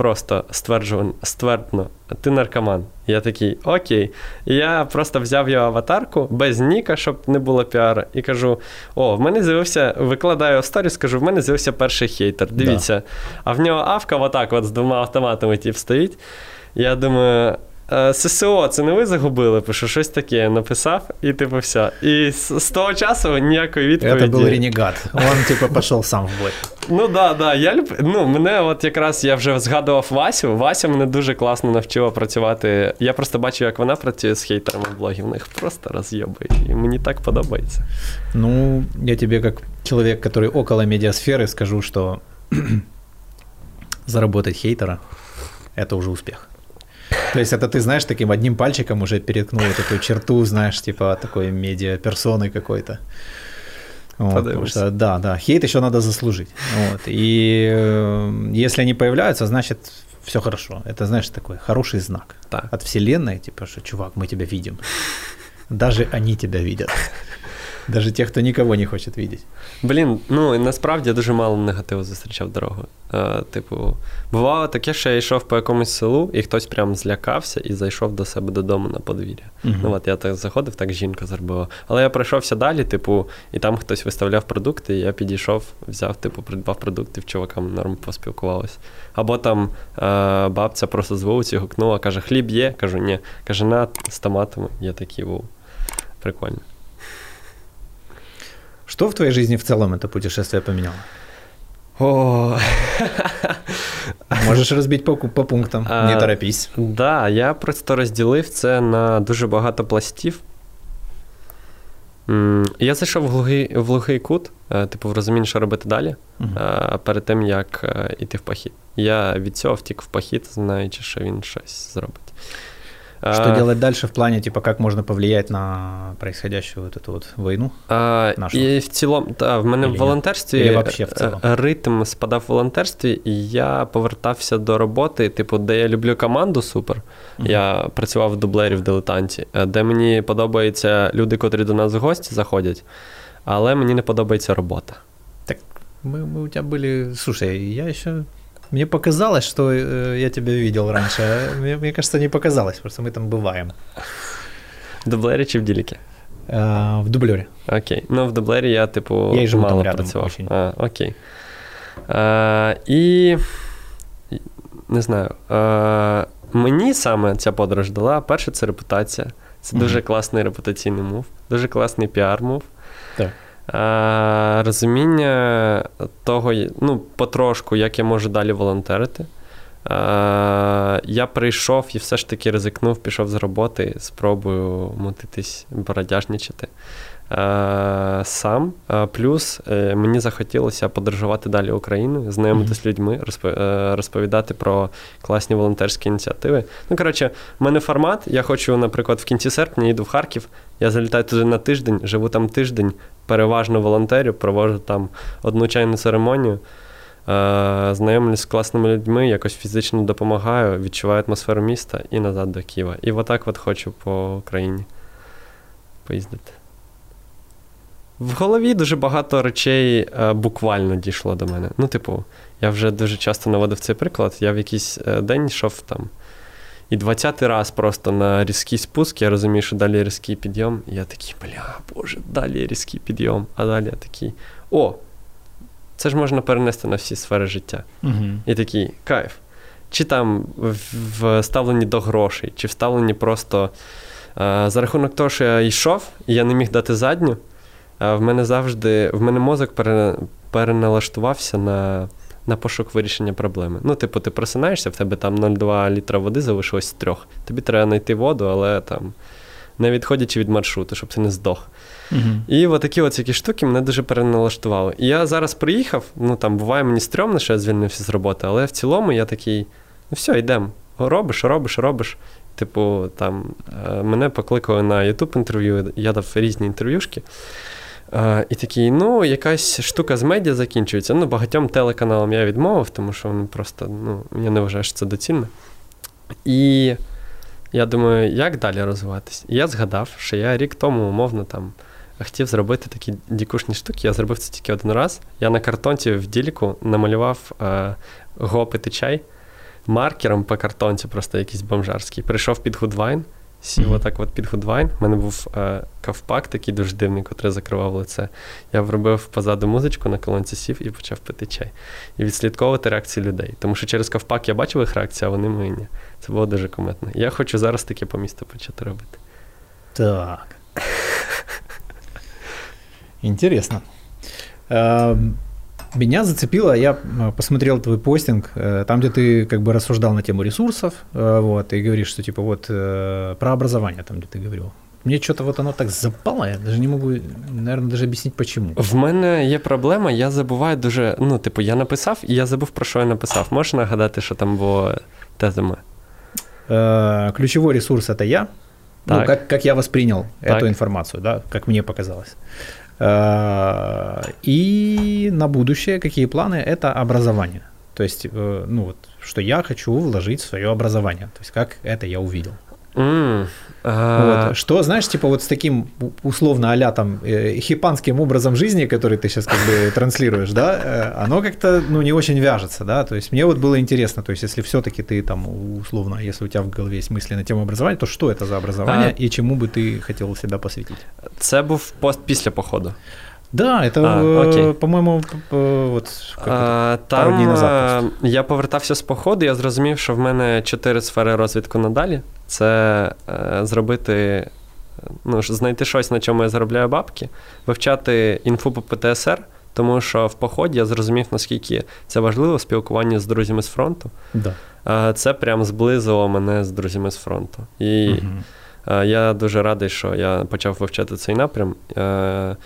просто стверджувано, ствердно, ти наркоман. Я такий, окей. І я просто взяв його аватарку без ніка, щоб не було піара, і кажу: о, в мене з'явився, викладаю сторіс, кажу, в мене з'явився перший хейтер. Дивіться. Да. А в нього авка отак от з двома автоматами тіп стоїть. Я думаю, ССО, це не ви загубили, пишу, щось таке написав, і типу все. І з, з того часу ніякої відповіді. Це був ренегат. Він, типу, пішов сам в бой. Ну да, да. Я люб... ну, мене от якраз я вже згадував Васю. Вася мене дуже класно навчила працювати. Я просто бачу, як вона працює з хейтерами блогів. В них просто роз'єбує. І мені так подобається. Ну, я тобі, як чоловік, який около медіасфери, скажу, що (clears throat) заработать хейтера это уже успех. То есть это ты, знаешь, таким одним пальчиком уже переткнул такую черту, знаешь, типа такой медиа-персоны какой-то. Вот, потому что, да, да, хейт еще надо заслужить. Вот, и э, если они появляются, значит, все хорошо. Это, знаешь, такой хороший знак так. от вселенной, типа, что, чувак, мы тебя видим. Даже они тебя видят. Даже ті, хто нікого не хоче видіти. Блін, ну насправді я дуже мало негативу зустрічав дорогу. Е, Типу, бувало таке, що я йшов по якомусь селу, і хтось прям злякався і зайшов до себе додому на подвір'я. uh Ну от я так заходив, так жінка зробила. Але я пройшовся далі, типу, і там хтось виставляв продукти, і я підійшов, взяв, типу, придбав продукти, в чувакам норм поспілкувалися. Або там е, бабця просто з вулиці гукнула, каже, хліб є. Кажу, ні. Каже, на з томатами. Я такий, вау. Прикольно. Что в твоей жизни в целом это путешествие поменяло? О. (laughs) Можеш розбити по, по пунктам, не торопись. Так, да, я просто розділив це на дуже багато пластів. Я зайшов в глухий, в глухий кут, е, типу, в розумінні, що робити далі, uh-huh. перед тим, як йти е, в похід. Я від цього втік в похід, знаючи, що він щось зробить. Что а, делать дальше в плане, типа, как можно повлиять на происходящую вот эту вот войну? А, нашу? І в цілому, та, в мене Или в волонтерстві в ритм спадав в волонтерстві, і я повертався до роботи, типу, де я люблю команду супер. Mm-hmm. Я працював в дублері в дилетанті, де мені подобаються люди, котрі до нас в гості заходять, але мені не подобається робота. Так, ми, ми у тебе були. Слушай, я ще мне показалось, что э, я тебя видел раньше. Мне, мне кажется, не показалось, просто мы там бываем. В дублері чи в діліки? А, в дублері. Окей. Ну, в дублері я, типу, я живу мало там працював. Очень. А, Окей. А, І не знаю. А, Мені саме ця подорож дала. Перше, це репутація. Це mm-hmm. дуже класний репутаційний мув, дуже класний піар-мув. Так. Е, розуміння того, ну, потрошку, як я можу далі волонтерити. Е, я прийшов і все ж таки ризикнув, пішов з роботи, спробую мутитись, бородяжничати. Е, сам. Плюс мені захотілося подорожувати далі Україною, знайомитися з людьми, розповідати про класні волонтерські ініціативи. Ну, коротше, в мене формат. Я хочу, наприклад, в кінці серпня їду в Харків. Я залітаю туди на тиждень, живу там тиждень, переважно волонтерю, проводжу там одну чайну церемонію. Знайомлюсь з класними людьми, якось фізично допомагаю, відчуваю атмосферу міста і назад до Києва. І отак от хочу по Україні поїздити. В голові дуже багато речей е, буквально дійшло до мене. Ну, типу, я вже дуже часто наводив цей приклад. Я в якийсь е, день йшов там. І 20-й раз просто на різкий спуск, я розумію, що далі різкий підйом. І я такий, бля, боже, далі різкий підйом. А далі я такий, о, це ж можна перенести на всі сфери життя. Угу. І такий кайф. чи там в ставленні до грошей, чи в ставленні просто за рахунок того, що я йшов, і я не міг дати задню. В мене завжди в мене мозок переналаштувався на на пошук вирішення проблеми. Ну, типу, ти просинаєшся, в тебе там 0,2 літра води залишилось з трьох. Тобі треба знайти воду, але там не відходячи від маршруту, щоб ти не здох. Угу. І отакі от які штуки мене дуже переналаштували. І я зараз приїхав, ну там буває мені стрьомно, що я звільнився з роботи, але в цілому я такий: ну все, йдемо. Робиш, робиш, робиш. Типу, там е, мене покликали на youtube інтерв'ю, я дав різні інтерв'юшки. А, І такий, ну, якась штука з медіа закінчується. Ну, багатьом телеканалам я відмовив, тому що вони просто, ну, я не вважаю, що це доцільно. І я думаю, як далі розвиватись? Я згадав, що я рік тому, умовно, там хотів зробити такі дікушні штуки. Я зробив це тільки один раз. Я на картонці в дільку намалював е, го пити чай маркером по картонці, просто якийсь бомжарський. Прийшов під Гудвайн. Сів отак от під Гудвайн. У мене був е, ковпак такий дуже дивний, котрий закривав лице. Я врубив позаду музичку, на колонці сів і почав пити чай. І відслідковувати реакції людей. Тому що через ковпак я бачив їх реакцію, а вони мої ні. Це було дуже кумедно. Я хочу зараз таке по місту почати робити. Так. (laughs) Интересно. Меня зацепило, я э, посмотрел твой постинг, э, там, где ты как бы рассуждал на тему ресурсов, э, вот, и говоришь, что типа вот про образование, там, где ты говорил. Мне что-то вот оно так запало, я даже не могу, наверное, даже объяснить, почему. В мене є проблема, я забуваю дуже. Ну, типу, я написав, і я забув, про що я написав. Можеш нагадати, що там було тезами? Э, ключевой ресурс это я. Ну, так. Ну, как, как я воспринял так. эту информацию, да, как мне показалось. Э, и на будущее какие планы? Это образование. То есть, э, ну вот, что я хочу вложить в свое образование. То есть, как это я увидел. Mm, uh... вот. Что, знаешь, типа вот с таким условно а там э, хипанским образом жизни, который ты сейчас как бы (laughs) транслируешь, да, оно как-то ну, не очень вяжется, да, то есть мне вот было интересно, то есть если все-таки ты там условно, если у тебя в голове есть мысли на тему образования, то что это за образование uh... и чему бы ты хотел себя посвятить? Це був пост після походу. Да, это, а, по-моєму, от, а, пару днів назад. Я повертався з походу, я зрозумів, що в мене чотири сфери розвитку надалі. Це е, зробити, ну, знайти щось, на чому я заробляю бабки, вивчати інфу по ПТСР, тому що в поході я зрозумів, наскільки це важливо спілкування з друзями з фронту. Да. Е, це прям зблизило мене з друзями з фронту. І угу. я дуже радий, що я почав вивчати цей напрям. Е,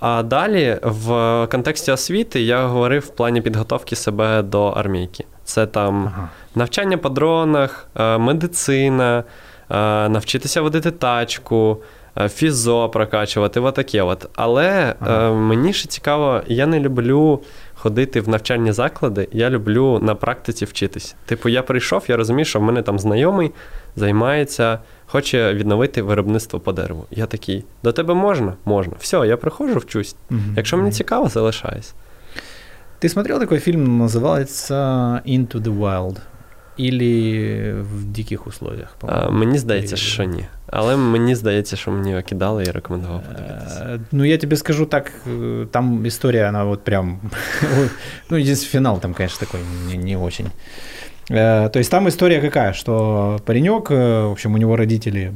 а далі в контексті освіти я говорив в плані підготовки себе до армійки. Це там ага. навчання по дронах, е, медицина, е, навчитися водити тачку, е, фізо прокачувати. отаке от. Але ага. мені ще цікаво, я не люблю ходити в навчальні заклади, я люблю на практиці вчитись. Типу, я прийшов, я розумію, що в мене там знайомий займається хоче відновити виробництво по дереву. Я такий, до тебе можна? Можна. Все, я приходжу, вчусь. Угу. Якщо мені цікаво, залишаюсь. Ти смотрел такой фильм, називається Into the Wild? Или в диких условиях? А, Мені здається, що ні. Але мені здається, що мені його кидали і рекомендував подивитися. Ну, я тебе скажу так, там історія, вона от прям. (laughs) ну, финал там, конечно, такой не, не очень. Э, то есть там история какая, что паренек, э, в общем, у него родители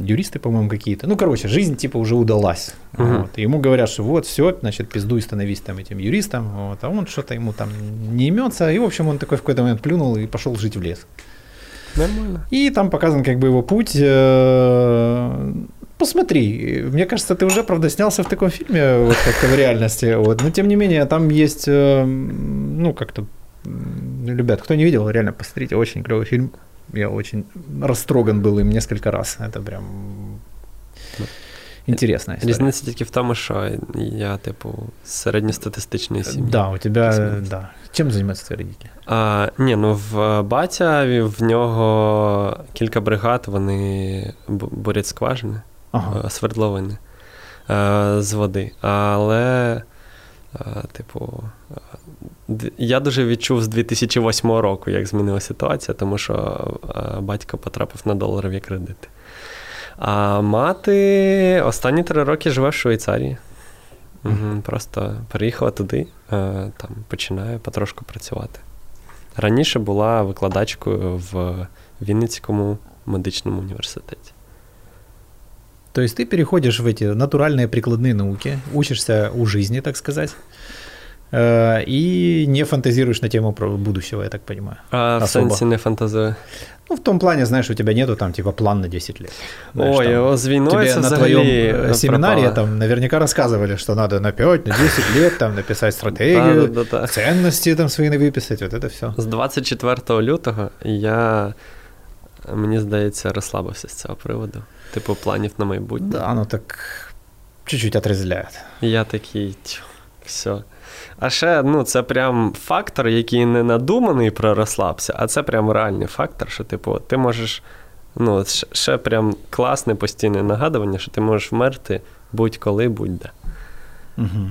юристы, по-моему, какие-то. Ну, короче, жизнь типа уже удалась. Угу. Вот. ему говорят, что вот, все, значит, пиздуй, становись там этим юристом. Вот. А он что-то ему там не имется. И, в общем, он такой в какой-то момент плюнул и пошел жить в лес. Нормально. И там показан как бы его путь. Э, посмотри, мне кажется, ты уже, правда, снялся в таком фильме, вот как-то в реальности. Вот. Но, тем не менее, там есть, ну, как-то Ребят, кто не видел, реально посмотрите, очень клевый фильм. Я очень растроган был им несколько раз. Это прям інтересна історія. Різниця тільки в тому, що я, типу, середньостатистичної сім'ї. Да, у тебе, да. Чим займаються твої родителі? А, Ні, ну в батя в нього кілька бригад, вони борять скважини, ага. свердловини з води. Але, типу, я дуже відчув з 2008 року, як змінилася ситуація, тому що батько потрапив на доларові кредити. А мати останні три роки живе в Швейцарії. Угу, Просто переїхала туди, там починає потрошку працювати. Раніше була викладачкою в Вінницькому медичному університеті. То есть ты переходишь в эти натуральные прикладные науки, учишься у жизни, так сказать, э, и не фантазируешь на тему про будущего, я так понимаю. А в Особо. сенсі не фантазую. Ну, в том плане, знаешь, у тебя нету там типа план на 10 лет. Знаешь, Ой, там о, з війною тебе це на взагалі твоем э, семинаре пропало. там наверняка рассказывали, что надо на 5, на 10 лет там написать стратегию, Та-та-та. ценности там свои выписать, вот это все. З 24 лютого я, мені здається, розслабився з цього приводу. Типу, планів на майбутнє. Да, оно так чуть-чуть отрезвляет. І я такий, тьфу, все. А ще, ну, це прям фактор, який не надуманий про розслабся, а це прям реальний фактор, що, типу, ти можеш. Ну, ще, прям класне постійне нагадування, що ти можеш вмерти будь-коли, будь-де. Угу.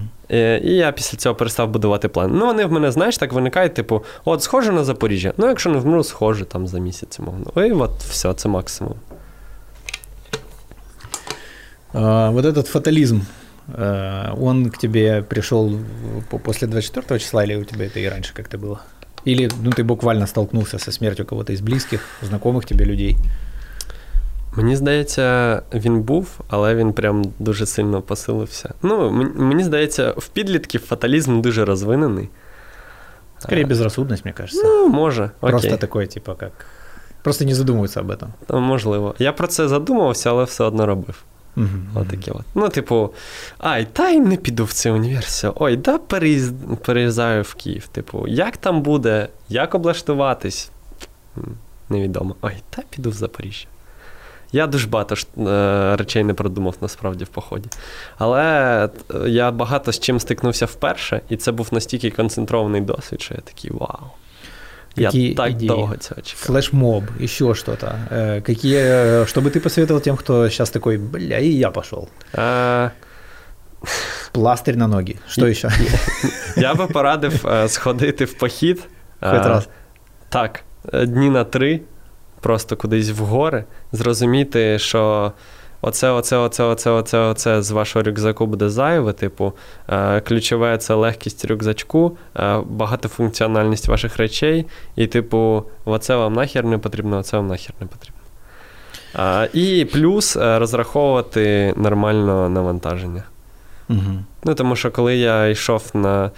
І я після цього перестав будувати план. Ну, вони в мене, знаєш, так виникають, типу, от, схоже на Запоріжжя. Ну, якщо не вмру, схоже там за місяць, мовно. І от все, це максимум. А, вот этот фатализм, э, он к тебе пришел по- после 24 числа или у тебя это и раньше как-то было? Или ну, ты буквально столкнулся со смертью кого-то из близких, знакомых тебе людей? Мені здається, він був, але він прям дуже сильно посилився. Ну, м- мені здається, в підлітків фаталізм дуже розвинений. Скорее Е, безрассудность, мне кажется. Ну, може. Окей. Просто такое, типа, как... Просто не задумываются об этом. Ну, Можливо. Я про це задумувався, але все одно робив. Мгм. Отаке от. Ну, типу, ай, та й не піду в цей університет. Ой, да переїз... переїжджаю в Київ. Типу, як там буде, як облаштуватись? Невідомо. Ой, та піду в Запоріжжя. Я дуже багато е, речей не продумав насправді в поході. Але е, я багато з чим стикнувся вперше, і це був настільки концентрований досвід, що я такий вау. Які я так ідеї? довго цього чекав. Флешмоб, еще что-то. Э, Какие, э, что бы ты посоветовал тем, кто сейчас такой, бля, и я пошел. Е, Пластырь на ноги. Что И- еще? Я би порадив е, сходити в похід. Хоть Е, раз. Так, е, дні на три, просто кудись в гори, зрозуміти, що оце, оце, оце, оце, оце, оце з вашого рюкзаку буде зайве. Типу, е, ключове це легкість рюкзачку, е, багатофункціональність ваших речей, і, типу, оце вам нахер не потрібно, оце вам нахер не потрібно. І плюс е, розраховувати нормально навантаження. Мгм. Ну, тому що коли я йшов на.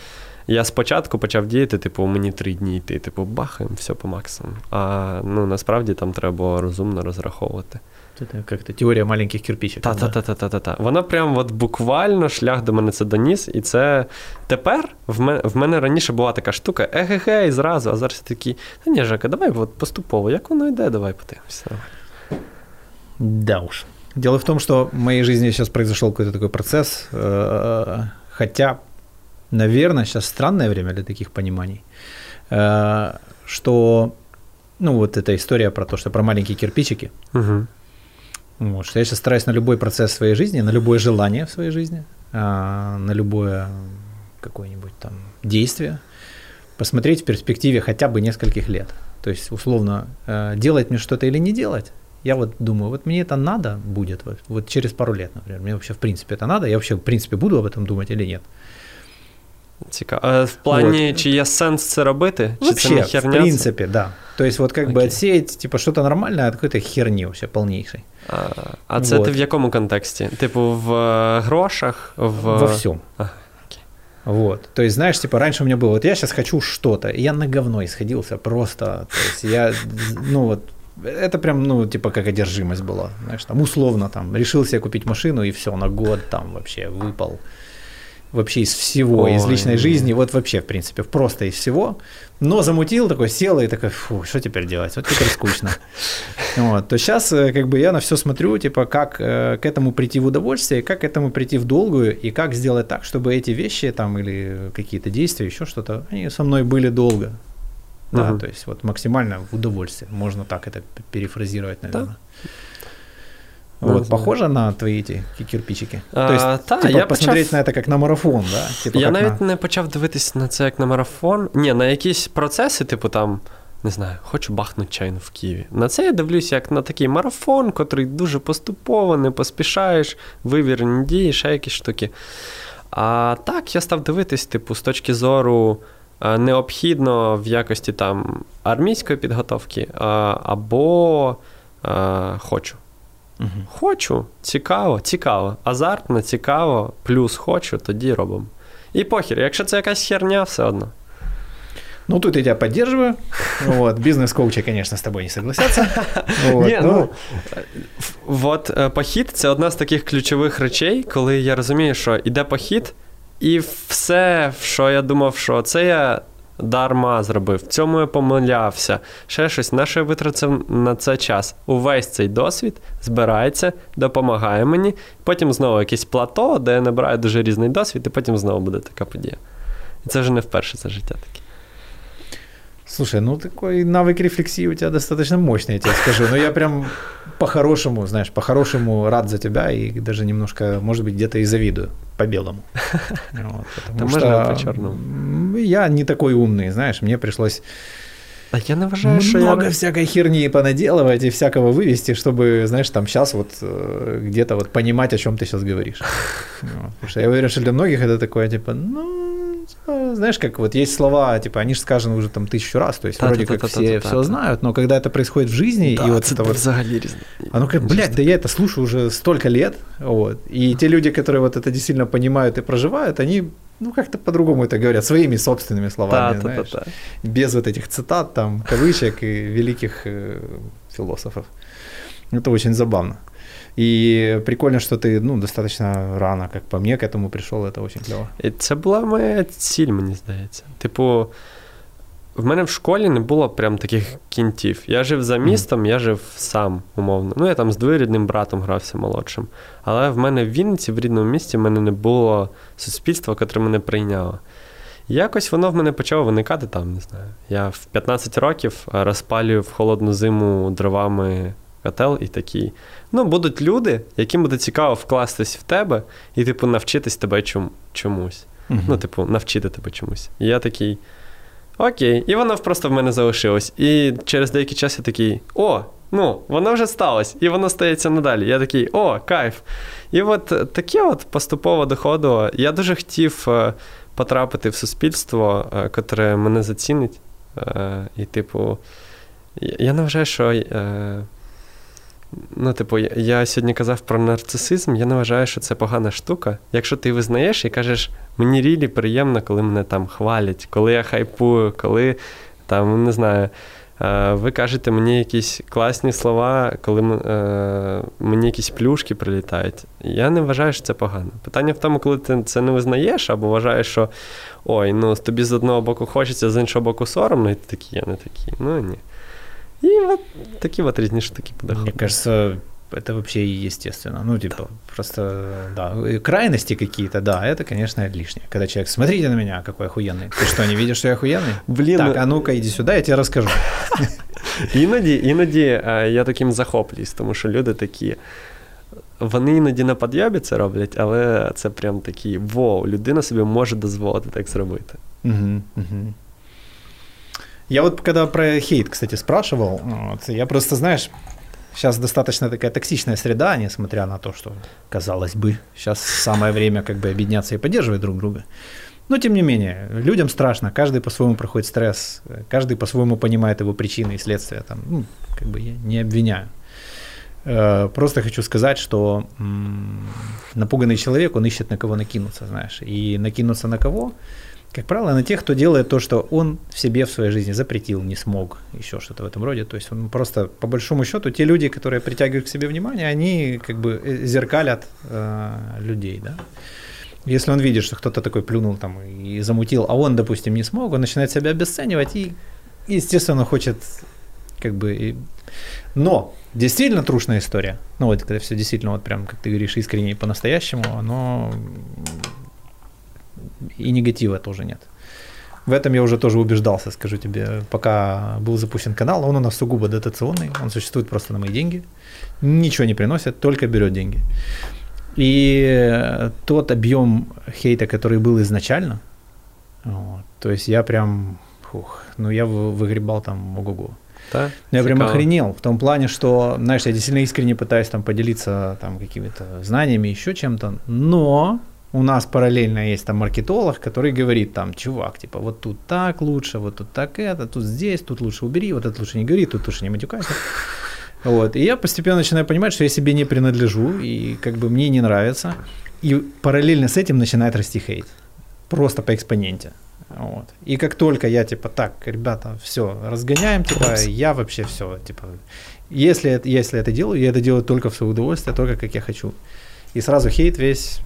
Я спочатку почав діяти, типу, мені три дні йти, типу, бахаємо, все по максимуму. А ну насправді там треба розумно розраховувати. Это как-то теория маленьких кирпичиков. да? Та-та-та-та-та-та. Воно прям от буквально шлях до мене це доніс, і це тепер в мене, в мене раніше була така штука, еге-ге, і зразу, а зараз я такий, та ні, Жека, давай от поступово, як воно йде, давай подивимося. Да уж. Дело в том, что в моей жизни сейчас произошел какой-то такой процесс, э, хотя, наверное, сейчас странное время для таких пониманий, э, что, ну, вот эта история про то, что про маленькие кирпичики, Угу. вот, что я сейчас стараюсь на любой процесс своей жизни, на любое желание в своей жизни, а, на любое какое-нибудь там действие посмотреть в перспективе хотя бы нескольких лет. То есть, условно, э, делать мне что-то или не делать, я вот думаю, вот мне это надо будет вот, вот через пару лет, например. Мне вообще в принципе это надо, я вообще в принципе буду об этом думать или нет. Цікаво. А в плані, чи є сенс це робити? Чи вообще, це не в херня? це? принципе, да. То есть вот как бы Окей. отсеять типа что-то нормальное от какой-то херни вообще полнейшей. А, а це Вот. ти в якому контексті? Типу, в е, грошах, в Во всем. А, окей. Вот. То есть, знаешь, типа раньше у меня было, вот я сейчас хочу что-то, и я на говно исходился просто. То есть я, ну вот, это прям, ну, типа как одержимость была. Знаешь, там условно там решил себе купить машину, и все, на год там вообще выпал. Вообще из всего, из Ой. личной жизни, вот вообще, в принципе, просто из всего. Но замутил такой, сел и такой, фу, что теперь делать? Вот теперь скучно. (laughs) Вот. То сейчас как бы я на все смотрю, типа, как э, к этому прийти в удовольствие, как к этому прийти в долгую, и как сделать так, чтобы эти вещи там или какие-то действия, еще что-то, они со мной были долго. Да, Мгм. то есть вот максимально в удовольствие. Можно так это перефразировать, наверное. Да, Вот, похоже на твои эти ки- кирпичики? А, то есть, та, типа, я посмотреть почав- на это как на марафон, да? Типа, я навіть на- не почав дивитись на це як на марафон. Ні, на якісь процеси, типу там, не знаю, хочу бахнути чайну в Києві. На це я дивлюся як на такий марафон, котрий дуже поступово, не поспішаєш, вивірені дії, ще якісь штуки. А так, я став дивитись, типу, з точки зору е, необхідно в якості там армійської підготовки, е, або е, хочу. Мгм. Хочу, цікаво, цікаво. Азартно, цікаво, плюс хочу, тоді робимо. І похір, якщо це якась херня, все одно. Ну, тут я тебя поддерживаю. Вот. Бизнес-коучи, конечно, с тобой не согласятся. Вот, (laughs) Ні, ну, в- от е, похід це одна з таких ключових речей, коли я розумію, що іде похід, і все, що я думав, що це я дарма зробив, в цьому я помилявся, ще щось, наше витратив на це час. Увесь цей досвід збирається, допомагає мені. Потім знову якесь плато, де я набираю дуже різний досвід, і потім знову буде така подія. І це вже не вперше за життя таке. Слушай, ну такой навык рефлексии у тебя достаточно мощный, я тебе скажу. Но я прям по-хорошему, знаешь, по-хорошему рад за тебя и даже немножко, может быть, где-то и завидую по-белому. (laughs) Вот, потому Да что по-черному. я не такой умный, знаешь, мне пришлось А я не вважаю, що я... много всякой херни понаделывать и всякого вывести, чтобы, знаешь, там сейчас вот э, где-то вот понимать, о чем ты сейчас говоришь. (laughs) Потому что я уверен, что для многих это такое, типа, ну, знаешь, как вот есть слова, типа, они же сказаны уже там тысячу раз, то есть вроде как все Та-та-та-та-та-та. все знают, но когда это происходит в жизни, Да, и вот это вот взагалі різне. оно как, блядь, да я это слушаю уже столько лет, вот, и те люди, которые вот это действительно понимают и проживают, они, ну, как-то по-другому это говорят, своими собственными словами, знаешь, Та-та-та-та. без вот этих цитат, там, кавычек и великих э, философов. Это очень забавно. И прикольно, что ты, ну, достаточно рано, как по мне, к этому пришел, это очень клево. І це була моя ціль, мені здається. Типу, в мене в школі не було прям таких кінтів. Я жив за містом, я жив сам, умовно. Ну, я там з двоюрідним братом грався молодшим. Але в мене в Вінниці, в рідному місті, в мене не було суспільства, яке мене прийняло. І Якось воно в мене почало виникати там, не знаю. Я в 15 років е, розпалюю в холодну зиму дровами котел і такий. Ну, будуть люди, яким буде цікаво вкластись в тебе і, типу, навчитись тебе чом- чомусь. Ну, типу, навчити тебе чомусь. І я такий. Окей, і воно просто в мене залишилось. І через деякий час я такий: о, ну, воно вже сталося, і воно стається надалі. Я такий, о, кайф. І от е, таке от поступово доходило. Я дуже хотів е, потрапити в суспільство, е, котре мене зацінить. І, типу, я я не вважаю, що. Ну, типу, я- я сьогодні казав про нарцисизм, я не вважаю, що це погана штука. Якщо ти визнаєш і кажеш, мені рілі приємно, коли мене там хвалять, коли я хайпую, коли там, не знаю, е, ви кажете мені якісь класні слова, коли е, мені якісь плюшки прилітають. Я не вважаю, що це погано. Питання в тому, коли ти це не визнаєш, або вважаєш, що ой, ну тобі з одного боку хочеться, з іншого боку соромно, і ти такий, я не такий. Ну ні. І от такі от різні штуки Мне подоходять. кажется, это вообще естественно. Ну, типа, просто, да, и крайности какие-то, да, это, конечно, лишнее. Когда человек, смотрите на меня, какой охуенный. Ты что, не видишь, что я охуенный? Блін, Так, ну, а ну-ка, иди сюда, я тебе расскажу. (laughs) Іноді, іноді е, я таким захоплююсь, тому що люди такі. Вони іноді на підйобі це роблять, але це прям такі воу, людина собі може дозволити так зробити. Мгм, мгм. Я вот когда про хейт, кстати, спрашивал, вот, я просто, знаешь, сейчас достаточно такая токсичная среда, несмотря на то, что, казалось бы, сейчас самое время как бы объединяться и поддерживать друг друга. Но, тем не менее, людям страшно, каждый по-своему проходит стресс, каждый по-своему понимает его причины и следствия. Там, ну, как бы я не обвиняю. Э, Просто хочу сказать, что напуганный человек, он ищет на кого накинуться, знаешь. И накинуться на кого? Как правило, на тех, кто делает то, что он в себе в своей жизни запретил, не смог, еще что-то в этом роде. То есть он просто, по большому счету, те люди, которые притягивают к себе внимание, они как бы э, зеркалят э, людей, да. Если он видит, что кто-то такой плюнул там и замутил, а он, допустим, не смог, он начинает себя обесценивать и, естественно, хочет как бы... и- Но действительно трушная история, ну вот когда все действительно, вот прям, как ты говоришь, искренне и по-настоящему, оно и негатива тоже нет. В этом я уже тоже убеждался, скажу тебе, пока был запущен канал, он у нас сугубо дотационный, он существует просто на мои деньги, ничего не приносит, только берет деньги. И э, тот объем хейта, который был изначально, вот, то есть я прям, фух, ну я вы- выгребал там ого-го. Та? Я прям Цікаво. охренел в том плане, что, знаешь, я действительно искренне пытаюсь там поделиться там какими-то знаниями, еще чем-то, но у нас параллельно есть там маркетолог, который говорит там, чувак, типа, вот тут так лучше, вот тут так это, тут здесь, тут лучше убери, вот это лучше не говори, тут лучше не матюкайся. Вот. И я постепенно начинаю понимать, что я себе не принадлежу, и как бы мне не нравится. И параллельно с этим начинает расти хейт. Просто по экспоненте. Вот. И как только я типа так, ребята, все, разгоняем, типа, я вообще все, типа, если, если это делаю, я это делаю только в свое удовольствие, только как я хочу. И сразу хейт весь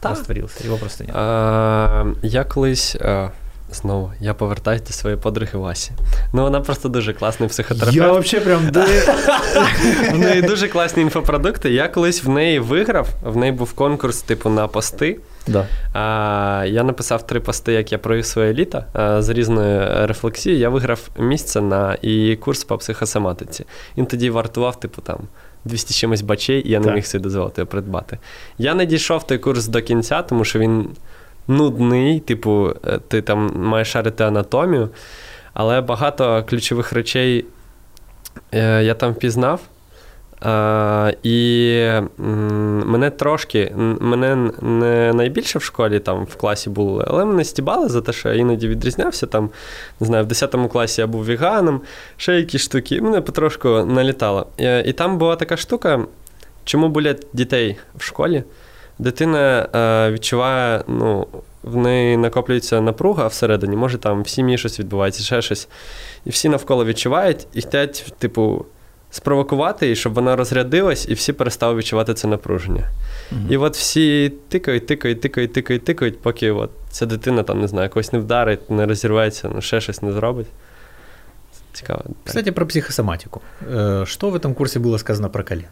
Так. растворился, его просто нет. А, я колись. А, знову, я повертаюсь до своєї подруги Васі. Ну, вона просто дуже класний психотерапевт. Я вообще прям, (laughs) В неї дуже класні інфопродукти. Я колись в неї виграв, в неї був конкурс, типу, на пости. да. А, я написав три пости, як я провів своє літо а, з різною рефлексією. Я виграв місце на її курс по психосоматиці. Він тоді вартував, типу, там. 200 чимось бачей, і я не Так. міг собі дозволити його придбати. Я не дійшов той курс до кінця, тому що він нудний, типу, е, ти там маєш шарити анатомію, але багато ключових речей е, я там впізнав. А, і мене трошки, мене не найбільше в школі там в класі було, але мене стібали за те, що я іноді відрізнявся. Там, не знаю, в 10 класі я був веганом, ще якісь штуки, мене потрошку налітало. І, і там була така штука, чому болять дітей в школі. Дитина е, відчуває, ну, в неї накоплюється напруга всередині, може там в сім'ї щось відбувається, ще щось. І всі навколо відчувають і хочуть, типу, спровокувати її, щоб вона розрядилась, і всі перестали відчувати це напруження. І от всі тикають, тикають, тикають, тикають, тикають, поки от ця дитина там, не знаю, когось не вдарить, не розірветься, ну ще щось не зробить. Цікаво. так. Кстати, про психосоматику. Э, Что в этом курсе было сказано про колено?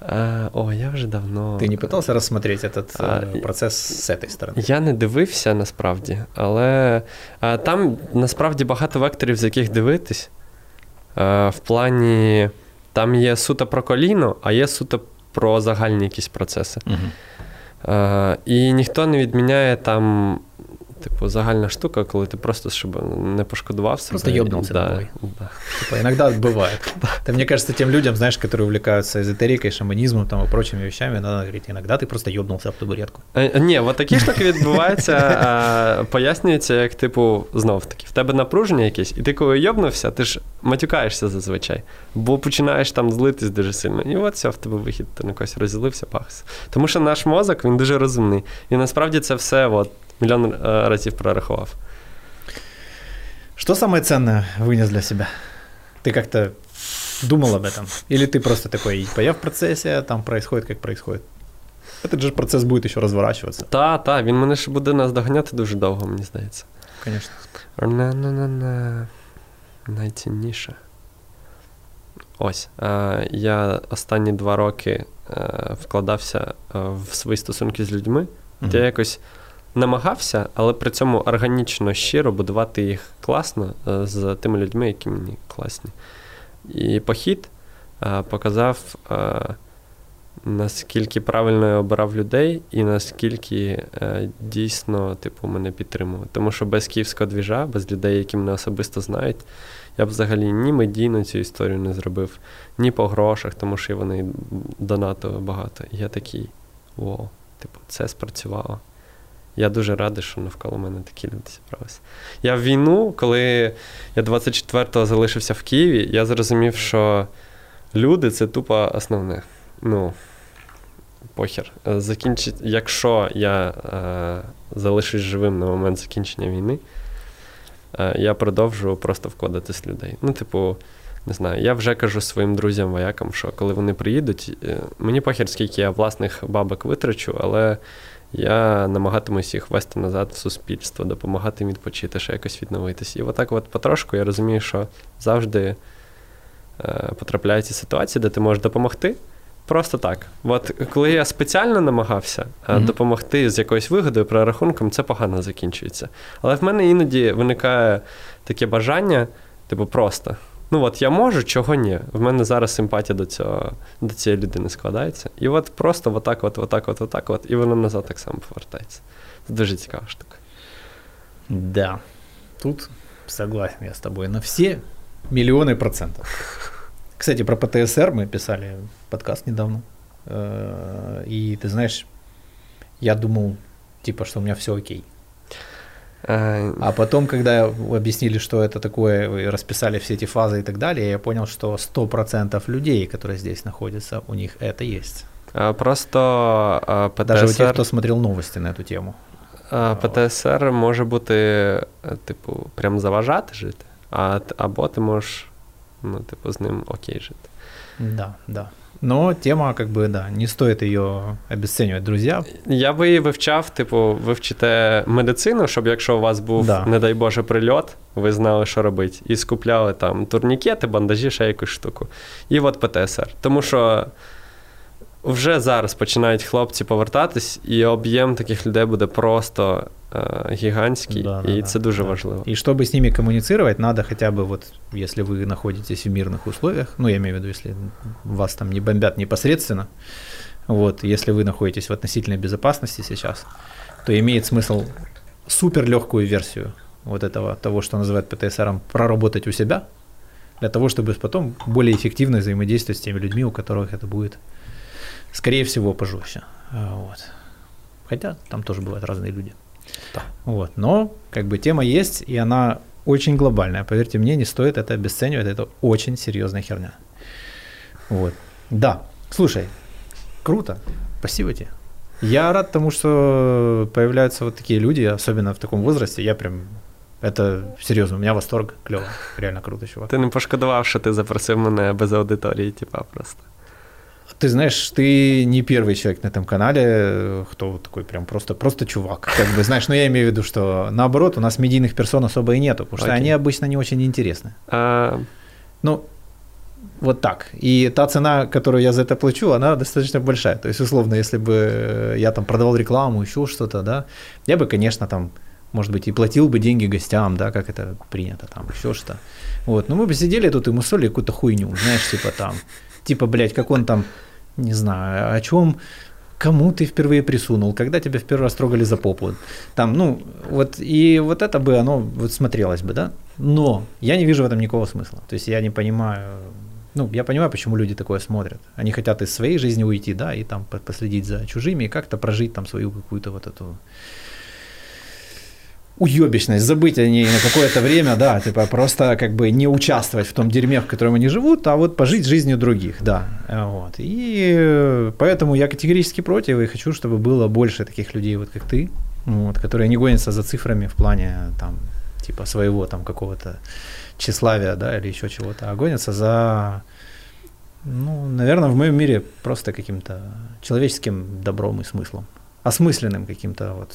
А, о, я вже давно. Ты не пытался рассмотреть этот А, э, и- процесс с этой стороны? Я не дивився насправді, але а, там насправді багато векторів, з яких дивитись. А, в плані там є суто про коліно, а є суто про загальні якісь процеси. Угу. Е, і ніхто не відміняє там, типу, загальна штука, коли ти просто щоб не пошкодував себе. Просто ёбнулся да, головой. да. Типа, иногда бывает. (laughs) Это, мне кажется, тем людям, знаешь, которые увлекаются эзотерикой, шаманизмом там, и прочими вещами, надо говорить, иногда ты просто ёбнулся об табуретку. Е, Ні, от такі штуки відбуваються, а, пояснюється, як, типу, знов таки, в тебе напруження якесь, і ти коли йобнувся, ти ж матюкаєшся зазвичай, бо починаєш там злитись дуже сильно. І от все, в тебе вихід, ти на когось розілився, пахся. Тому що наш мозок, він дуже розумний. І насправді це все от, мільйон е, разів прорахував. Что самое ценное вынес для себя? Ты как-то думал об этом? Или ты просто такой, типа, я в процессе, там происходит, как происходит? Этот же процесс будет еще разворачиваться. Та, та, він мене ще буде наздоганяти дуже довго, мені здається. Конечно. На-на-на-на. Найцінніше. Ось. Е, я останні два роки е, вкладався е, в свої стосунки з людьми. Мгм. Я якось намагався, але при цьому органічно щиро будувати їх класно е, з тими людьми, які мені класні. І похід е, показав, е, наскільки правильно я обирав людей і наскільки дійсно типу, мене підтримували. Тому що без київського двіжа, без людей, які мене особисто знають, я б взагалі ні медійно цю історію не зробив, ні по грошах, тому що вони донатили багато. Я такий, вау, типу, це спрацювало. Я дуже радий, що навколо мене такі люди зібралися. Я в війну, коли я 24-го залишився в Києві, я зрозумів, що люди це тупо основне. Ну, похер. Е, Закінчить, якщо я е, залишусь живим на момент закінчення війни, е, я продовжу просто вкладатись в людей. Ну, типу, не знаю, я вже кажу своїм друзям воякам, що коли вони приїдуть, е, мені похер, скільки я власних бабок витрачу, але я намагатимусь їх вести назад в суспільство, допомагати їм відпочити, ще якось відновитись. І отак, от потрошку я розумію, що завжди е, потрапляються ситуації, де ти можеш допомогти. Просто так. От коли я спеціально намагався Мгм. допомогти з якоюсь вигодою, прорахунком, це погано закінчується. Але в мене іноді виникає таке бажання, типу, просто. Ну от я можу, чого ні. В мене зараз симпатія до цього, до цієї людини складається. І от просто отак, от, отак, от, отак, от, і воно назад так само повертається. Це дуже цікава штука. Да. Тут согласен я с тобой на все миллионы процентов. Кстати, про ПТСР мы писали подкаст недавно. Э, И ты знаешь, я думал, типа, что у меня все окей. Е, А потом, когда объяснили, что это такое, расписали все эти фазы и так далее, я понял, что 100% людей, которые здесь находятся, у них это есть. е, Просто ПТСР, Даже у тех, кто смотрел новости на эту тему. е, ПТСР може бути, е, типу, прям заважати жити, а, або ти можеш, ну, типу, з ним окей жити. Да, да. Но тема, как бы, да, не стоит ее обесценивать, друзья. Я би її вивчав, типу, ви вчите медицину, щоб якщо у вас був, Да. не дай Боже, прильот, ви знали, що робити. І скупляли там турнікети, бандажі, ще якусь штуку. І от ПТСР. Тому що вже зараз починають хлопці повертатись, і об'єм таких людей буде просто е, гігантський, Да, і да, це да, дуже да. важливо. И чтобы с ними коммуницировать, надо хотя бы вот, если вы находитесь в мирных условиях, ну, я имею в виду, если вас там не бомбят непосредственно, вот, если вы находитесь в относительной безопасности сейчас, то имеет смысл супер легкую версию вот этого, того, что называют ПТСРом, проработать у себя, для того, чтобы потом более эффективно взаимодействовать с теми людьми, у которых это будет, скорее всего, пожестче. А, Вот. Хотя там тоже бывают разные люди. Да. Вот. Но как бы тема есть, и она очень глобальная. Поверьте мне, не стоит это обесценивать, это очень серьезная херня. Вот. Да, слушай, круто, спасибо тебе. Я рад тому, что появляются вот такие люди, особенно в таком возрасте. Я прям, это серьезно, у меня восторг, клево, реально круто, чувак. Ти не пошкодував, що ти запросив мене без аудиторії, типа просто. Ты знаешь, ты не первый человек на этом канале, э, кто вот такой прям просто, просто чувак. Как бы, знаешь, но я имею в виду, что наоборот, у нас медийных персон особо и нету, потому что Окей. они обычно не очень интересны. А, Ну, вот так. И та цена, которую я за это плачу, она достаточно большая. То есть, условно, если бы я там продавал рекламу, еще что-то, да, я бы, конечно, там, может быть, и платил бы деньги гостям, да, как это принято, там, еще что. Вот, но мы бы сидели тут и мусолили какую-то хуйню, знаешь, типа там, типа, блядь, как он там, не знаю, о чем, кому ты впервые присунул, когда тебя в первый раз трогали за попу. Там, ну, вот, и вот это бы оно вот смотрелось бы, да. Но я не вижу в этом никакого смысла. То есть я не понимаю, ну, я понимаю, почему люди такое смотрят. Они хотят из своей жизни уйти, да, и там по- последить за чужими, и как-то прожить там свою какую-то вот эту уебищность, забыть о ней на какое-то время, да, типа просто как бы не участвовать в том дерьме, в котором они живут, а вот пожить жизнью других, да, э, вот. И поэтому я категорически против и хочу, чтобы было больше таких людей, вот как ты, вот, которые не гонятся за цифрами в плане там типа своего там какого-то тщеславия, да, или еще чего-то, а гонятся за, ну, наверное, в моем мире просто каким-то человеческим добром и смыслом, осмысленным каким-то вот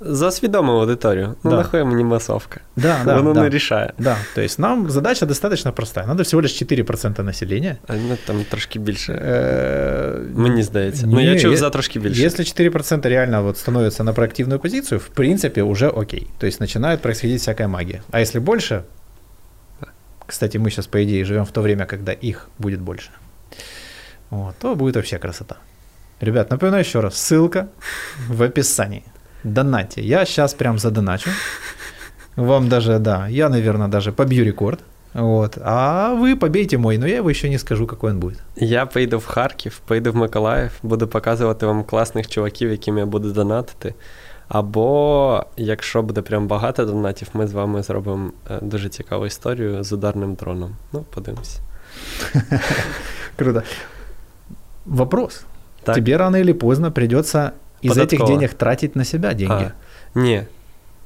за свідому аудиторію. Ну, Да. нахуй мені масовка. Да, да, Воно да. не рішає. Да, то есть нам задача достаточно простая. Надо всего лишь 4% населения. А, Ну, там трошки більше. Э, Мені здається. не, ну, я чув е- за трошки більше. Если 4% реально вот становятся на проактивную позицию, в принципе, уже окей. То есть начинает происходить всякая магия. А если больше, кстати, мы сейчас, по идее, живем в то время, когда их будет больше, вот, то будет вообще красота. Ребят, напоминаю еще раз, ссылка в описании. Донатьте. Я сейчас прям задоначу. Вам даже, да, я, наверное, даже побью рекорд. Вот. А вы побейте мой, но я его еще не скажу, какой он будет. Я поїду в Харків, поїду в Миколаїв, буду показувати вам класних чуваків, яким я буду донатити. Або, якщо буде прям багато донатів, ми з вами зробимо е, дуже цікаву історію з ударним дроном. Ну, подивимось. (laughs) Круто. Вопрос. Так. Тебе рано или поздно придется из этих Податково. денег тратить на себя деньги. А, ні.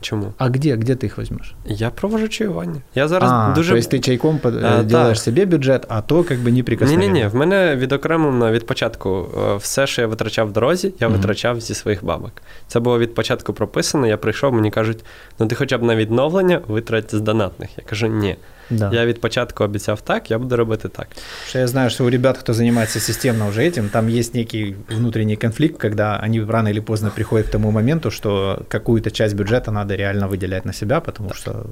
Чому? А, где, где ты их возьмешь? Я провожу чаювання. Я зараз а, дуже. то есть ты чайком под- э, А, делаешь так. себе бюджет, а то как бы не Ні, прикосновенно. ні, ні. В мене відокремлено від початку е, все, що я витрачав в дорозі, я Мгм. витрачав зі своїх бабок. Це було від початку прописано. Я прийшов, мені кажуть, ну ти хоча б на відновлення витрать з донатних. Я кажу, ні. Да. Я від початку обіцяв так, я буду робити так. Что я знаю, что у ребят, кто занимается системно уже этим, там есть некий внутренний конфликт, когда они рано или поздно приходят к тому моменту, что какую-то часть бюджета надо реально выделять на себя, потому что...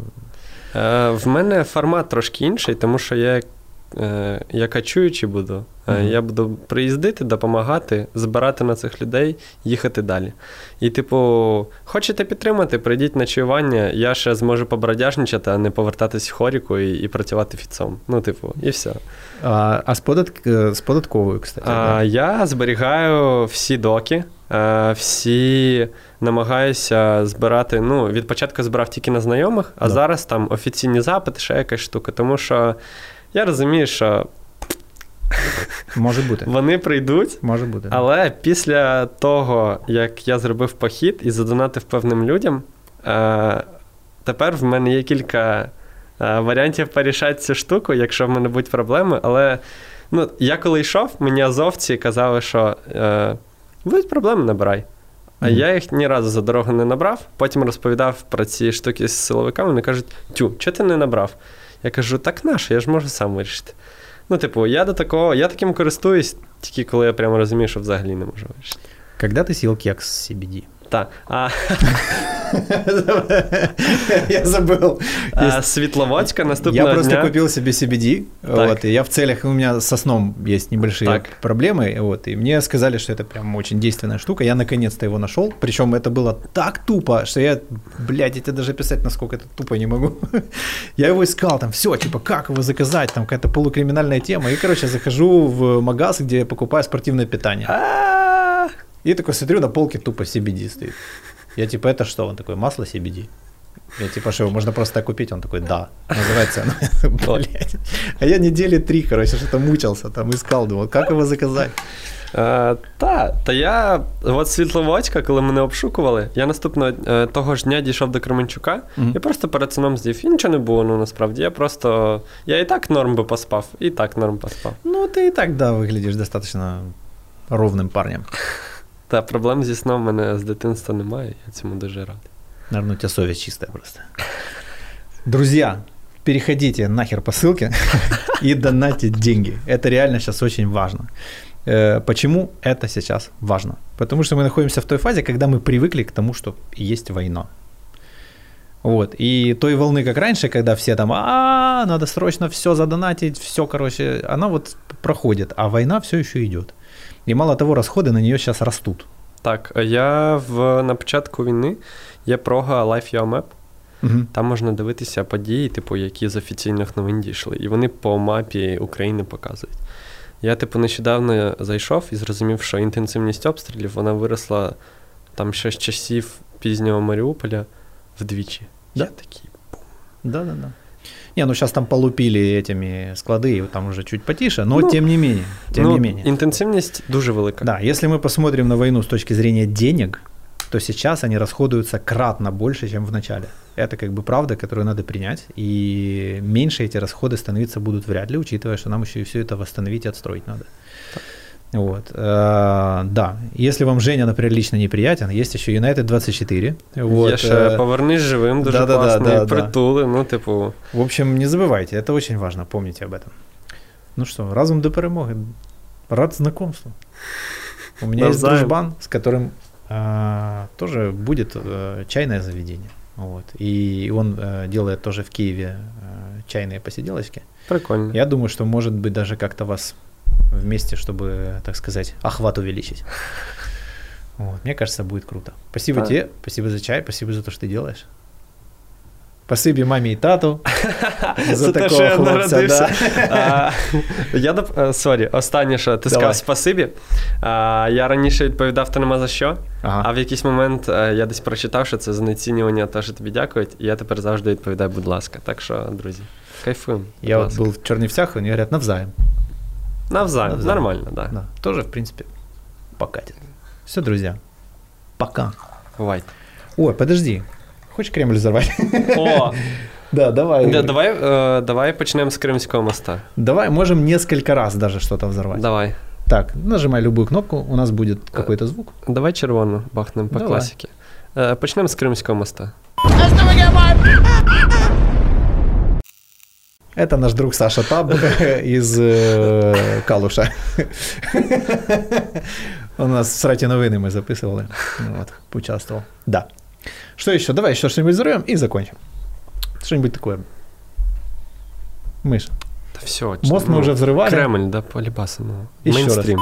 Е, в мене формат трошки інший, тому що я я качуючий буду. Е. Я буду приїздити, допомагати, збирати на цих людей, їхати далі. І, типу, хочете підтримати, прийдіть на чаювання, я ще зможу побродяжничати, а не повертатись в хоріку і, і працювати фіцом. Ну, типу, і все. А, а з, податк... е, з податковою, кстати. А, я зберігаю всі доки, е, всі намагаюся збирати. Ну, від початку збирав тільки на знайомих, а Да. зараз там офіційні запити, ще якась штука. Тому що я розумію, що Може бути. вони прийдуть. Може бути. Але після того, як я зробив похід і задонатив певним людям, е, тепер в мене є кілька е, варіантів порішати цю штуку, якщо в мене будуть проблеми. Але ну, я коли йшов, мені азовці казали, що е, будуть проблеми, набирай. А Мгм. я їх ні разу за дорогу не набрав. Потім розповідав про ці штуки з силовиками. Вони кажуть: тю, чого ти не набрав? Я кажу, так наше, я ж можу сам вирішити. Ну, типу, я до такого, я таким користуюсь, тільки коли я прямо розумію, що взагалі не можу вирішити. Когда ты съел кекс с CBD? Так, а, (laughs) (laughs) Я забыл. а Світловодська наступного Я просто дня. купил себе CBD, вот, и я в целях, у меня со сном есть небольшие Так. проблемы, вот, и мне сказали, что это прям очень действенная штука, я наконец-то его нашел, причем это было так тупо, что я, блядь, я тебе даже писать, насколько это тупо не могу. (laughs) Я его искал, там, все, типа, как его заказать, там, какая-то полукриминальная тема, и, короче, захожу в магаз, где я покупаю спортивное питание, А, и такой смотрю, на полке тупо CBD стоит. Я типа, это что? Он такой, масло CBD. Я типа, что, его можно просто так купить? Он такой, да. Называется оно. Блядь. (laughs) А я недели три, короче, что-то мучился, там искал, думал, как его заказать? Е, та, та я, от Світловодська, коли мене обшукували, я наступного е, того ж дня дійшов до Кременчука Мгм. і просто перед сном з'їв. І нічого не було, ну насправді. Я просто. Я і так норм би поспав, і так норм поспав. Ну, ты и так, да, выглядишь достаточно ровным парнем. Та проблем зі сном в мене з дитинства немає, я цьому дуже радий. Наверное, у тебя совесть чистая просто. Друзья, переходите нахер по ссылке (laughs) и донатьте деньги. Это реально сейчас очень важно. Э, Почему это сейчас важно? Потому что мы находимся в той фазе, когда мы привыкли к тому, что есть война. Вот. И той волны, как раньше, когда все там, а, надо срочно все задонатить, все, короче, она вот проходит, а война все еще идет. И мало того, расходы на нее сейчас растут. Так, я в, на початку війни є прога Life Map. Мгм. Там можна дивитися події, типу, які з офіційних новин дійшли. І вони по мапі України показують. Я, типу, нещодавно зайшов і зрозумів, що інтенсивність обстрілів вона виросла там ще з часів пізнього Маріуполя вдвічі. Да? Я такий. Да, да, да. Не, ну сейчас там полупили этими склады, и там уже чуть потише, но Ну, тем не менее, тем ну, не менее. Інтенсивність дуже велика. Да, если мы посмотрим на войну с точки зрения денег, то сейчас они расходуются кратно больше, чем в начале. Это как бы правда, которую надо принять, и меньше эти расходы становиться будут вряд ли, учитывая, что нам еще и все это восстановить и отстроить надо. Вот. э, да, если вам Женя, например, лично неприятен, есть еще United 24. Вот, Є ще э, повернись живим, дуже да-да-да, класний, да, да. притули, ну, типу. В общем, не забывайте, это очень важно, помните об этом. Ну что, разум до перемоги. Рад знакомству. У меня есть дружбан, с которым а, тоже будет э, чайное заведение. Вот. И он э, делает тоже в Киеве э, чайные посиделочки. Прикольно. Я думаю, что может быть даже как-то вас вместе, чтобы, так сказать, охват увеличить. Вот. Мне кажется, будет круто. Спасибо Да. тебе, спасибо за чай, спасибо за то, что ты делаешь. Спасибо маме и тату (laughs) за Це те, такого що я хлопця. народився. Да. А, Я доп... е, Сорі, останнє, що ти Давай. сказав спасибі. А, Я раніше відповідав, то нема за що. А Ага. в якийсь момент е, я десь прочитав, що це знецінювання, те, що тобі дякують, і я тепер завжди відповідаю, будь ласка. Так що, друзі, кайфуємо. будь Я вот ласка. был в Чернівцях, они говорят, навзаем. Навзаєм, навзаєм. нормально, так. Да. Да. Тоже, в принципе, покатит. Все, друзья, пока. Бувайте. Ой, подожди. Хочешь Кремль взорвать? О, (laughs) Да, давай. да, давай, е, давай почнемо з Кримського моста. Давай, можем несколько раз даже что-то взорвать. Давай. Так, нажимай любую кнопку, у нас будет какой-то звук. Давай червону бахнемо по Давай. класіки. Е, Почнемо з Кримського моста. Это наш друг Саша Таб (laughs) из э, Калуша. (laughs) У нас в срате новины мы записывали. Ну Вот, поучаствовал. Да. Что еще? Давай еще что-нибудь взорвем и закончим. Что-нибудь такое. Мыша. Та все. Мост мы уже взрывали. Кремль, да, полібаса, ну. І що раз? Мейнстрім.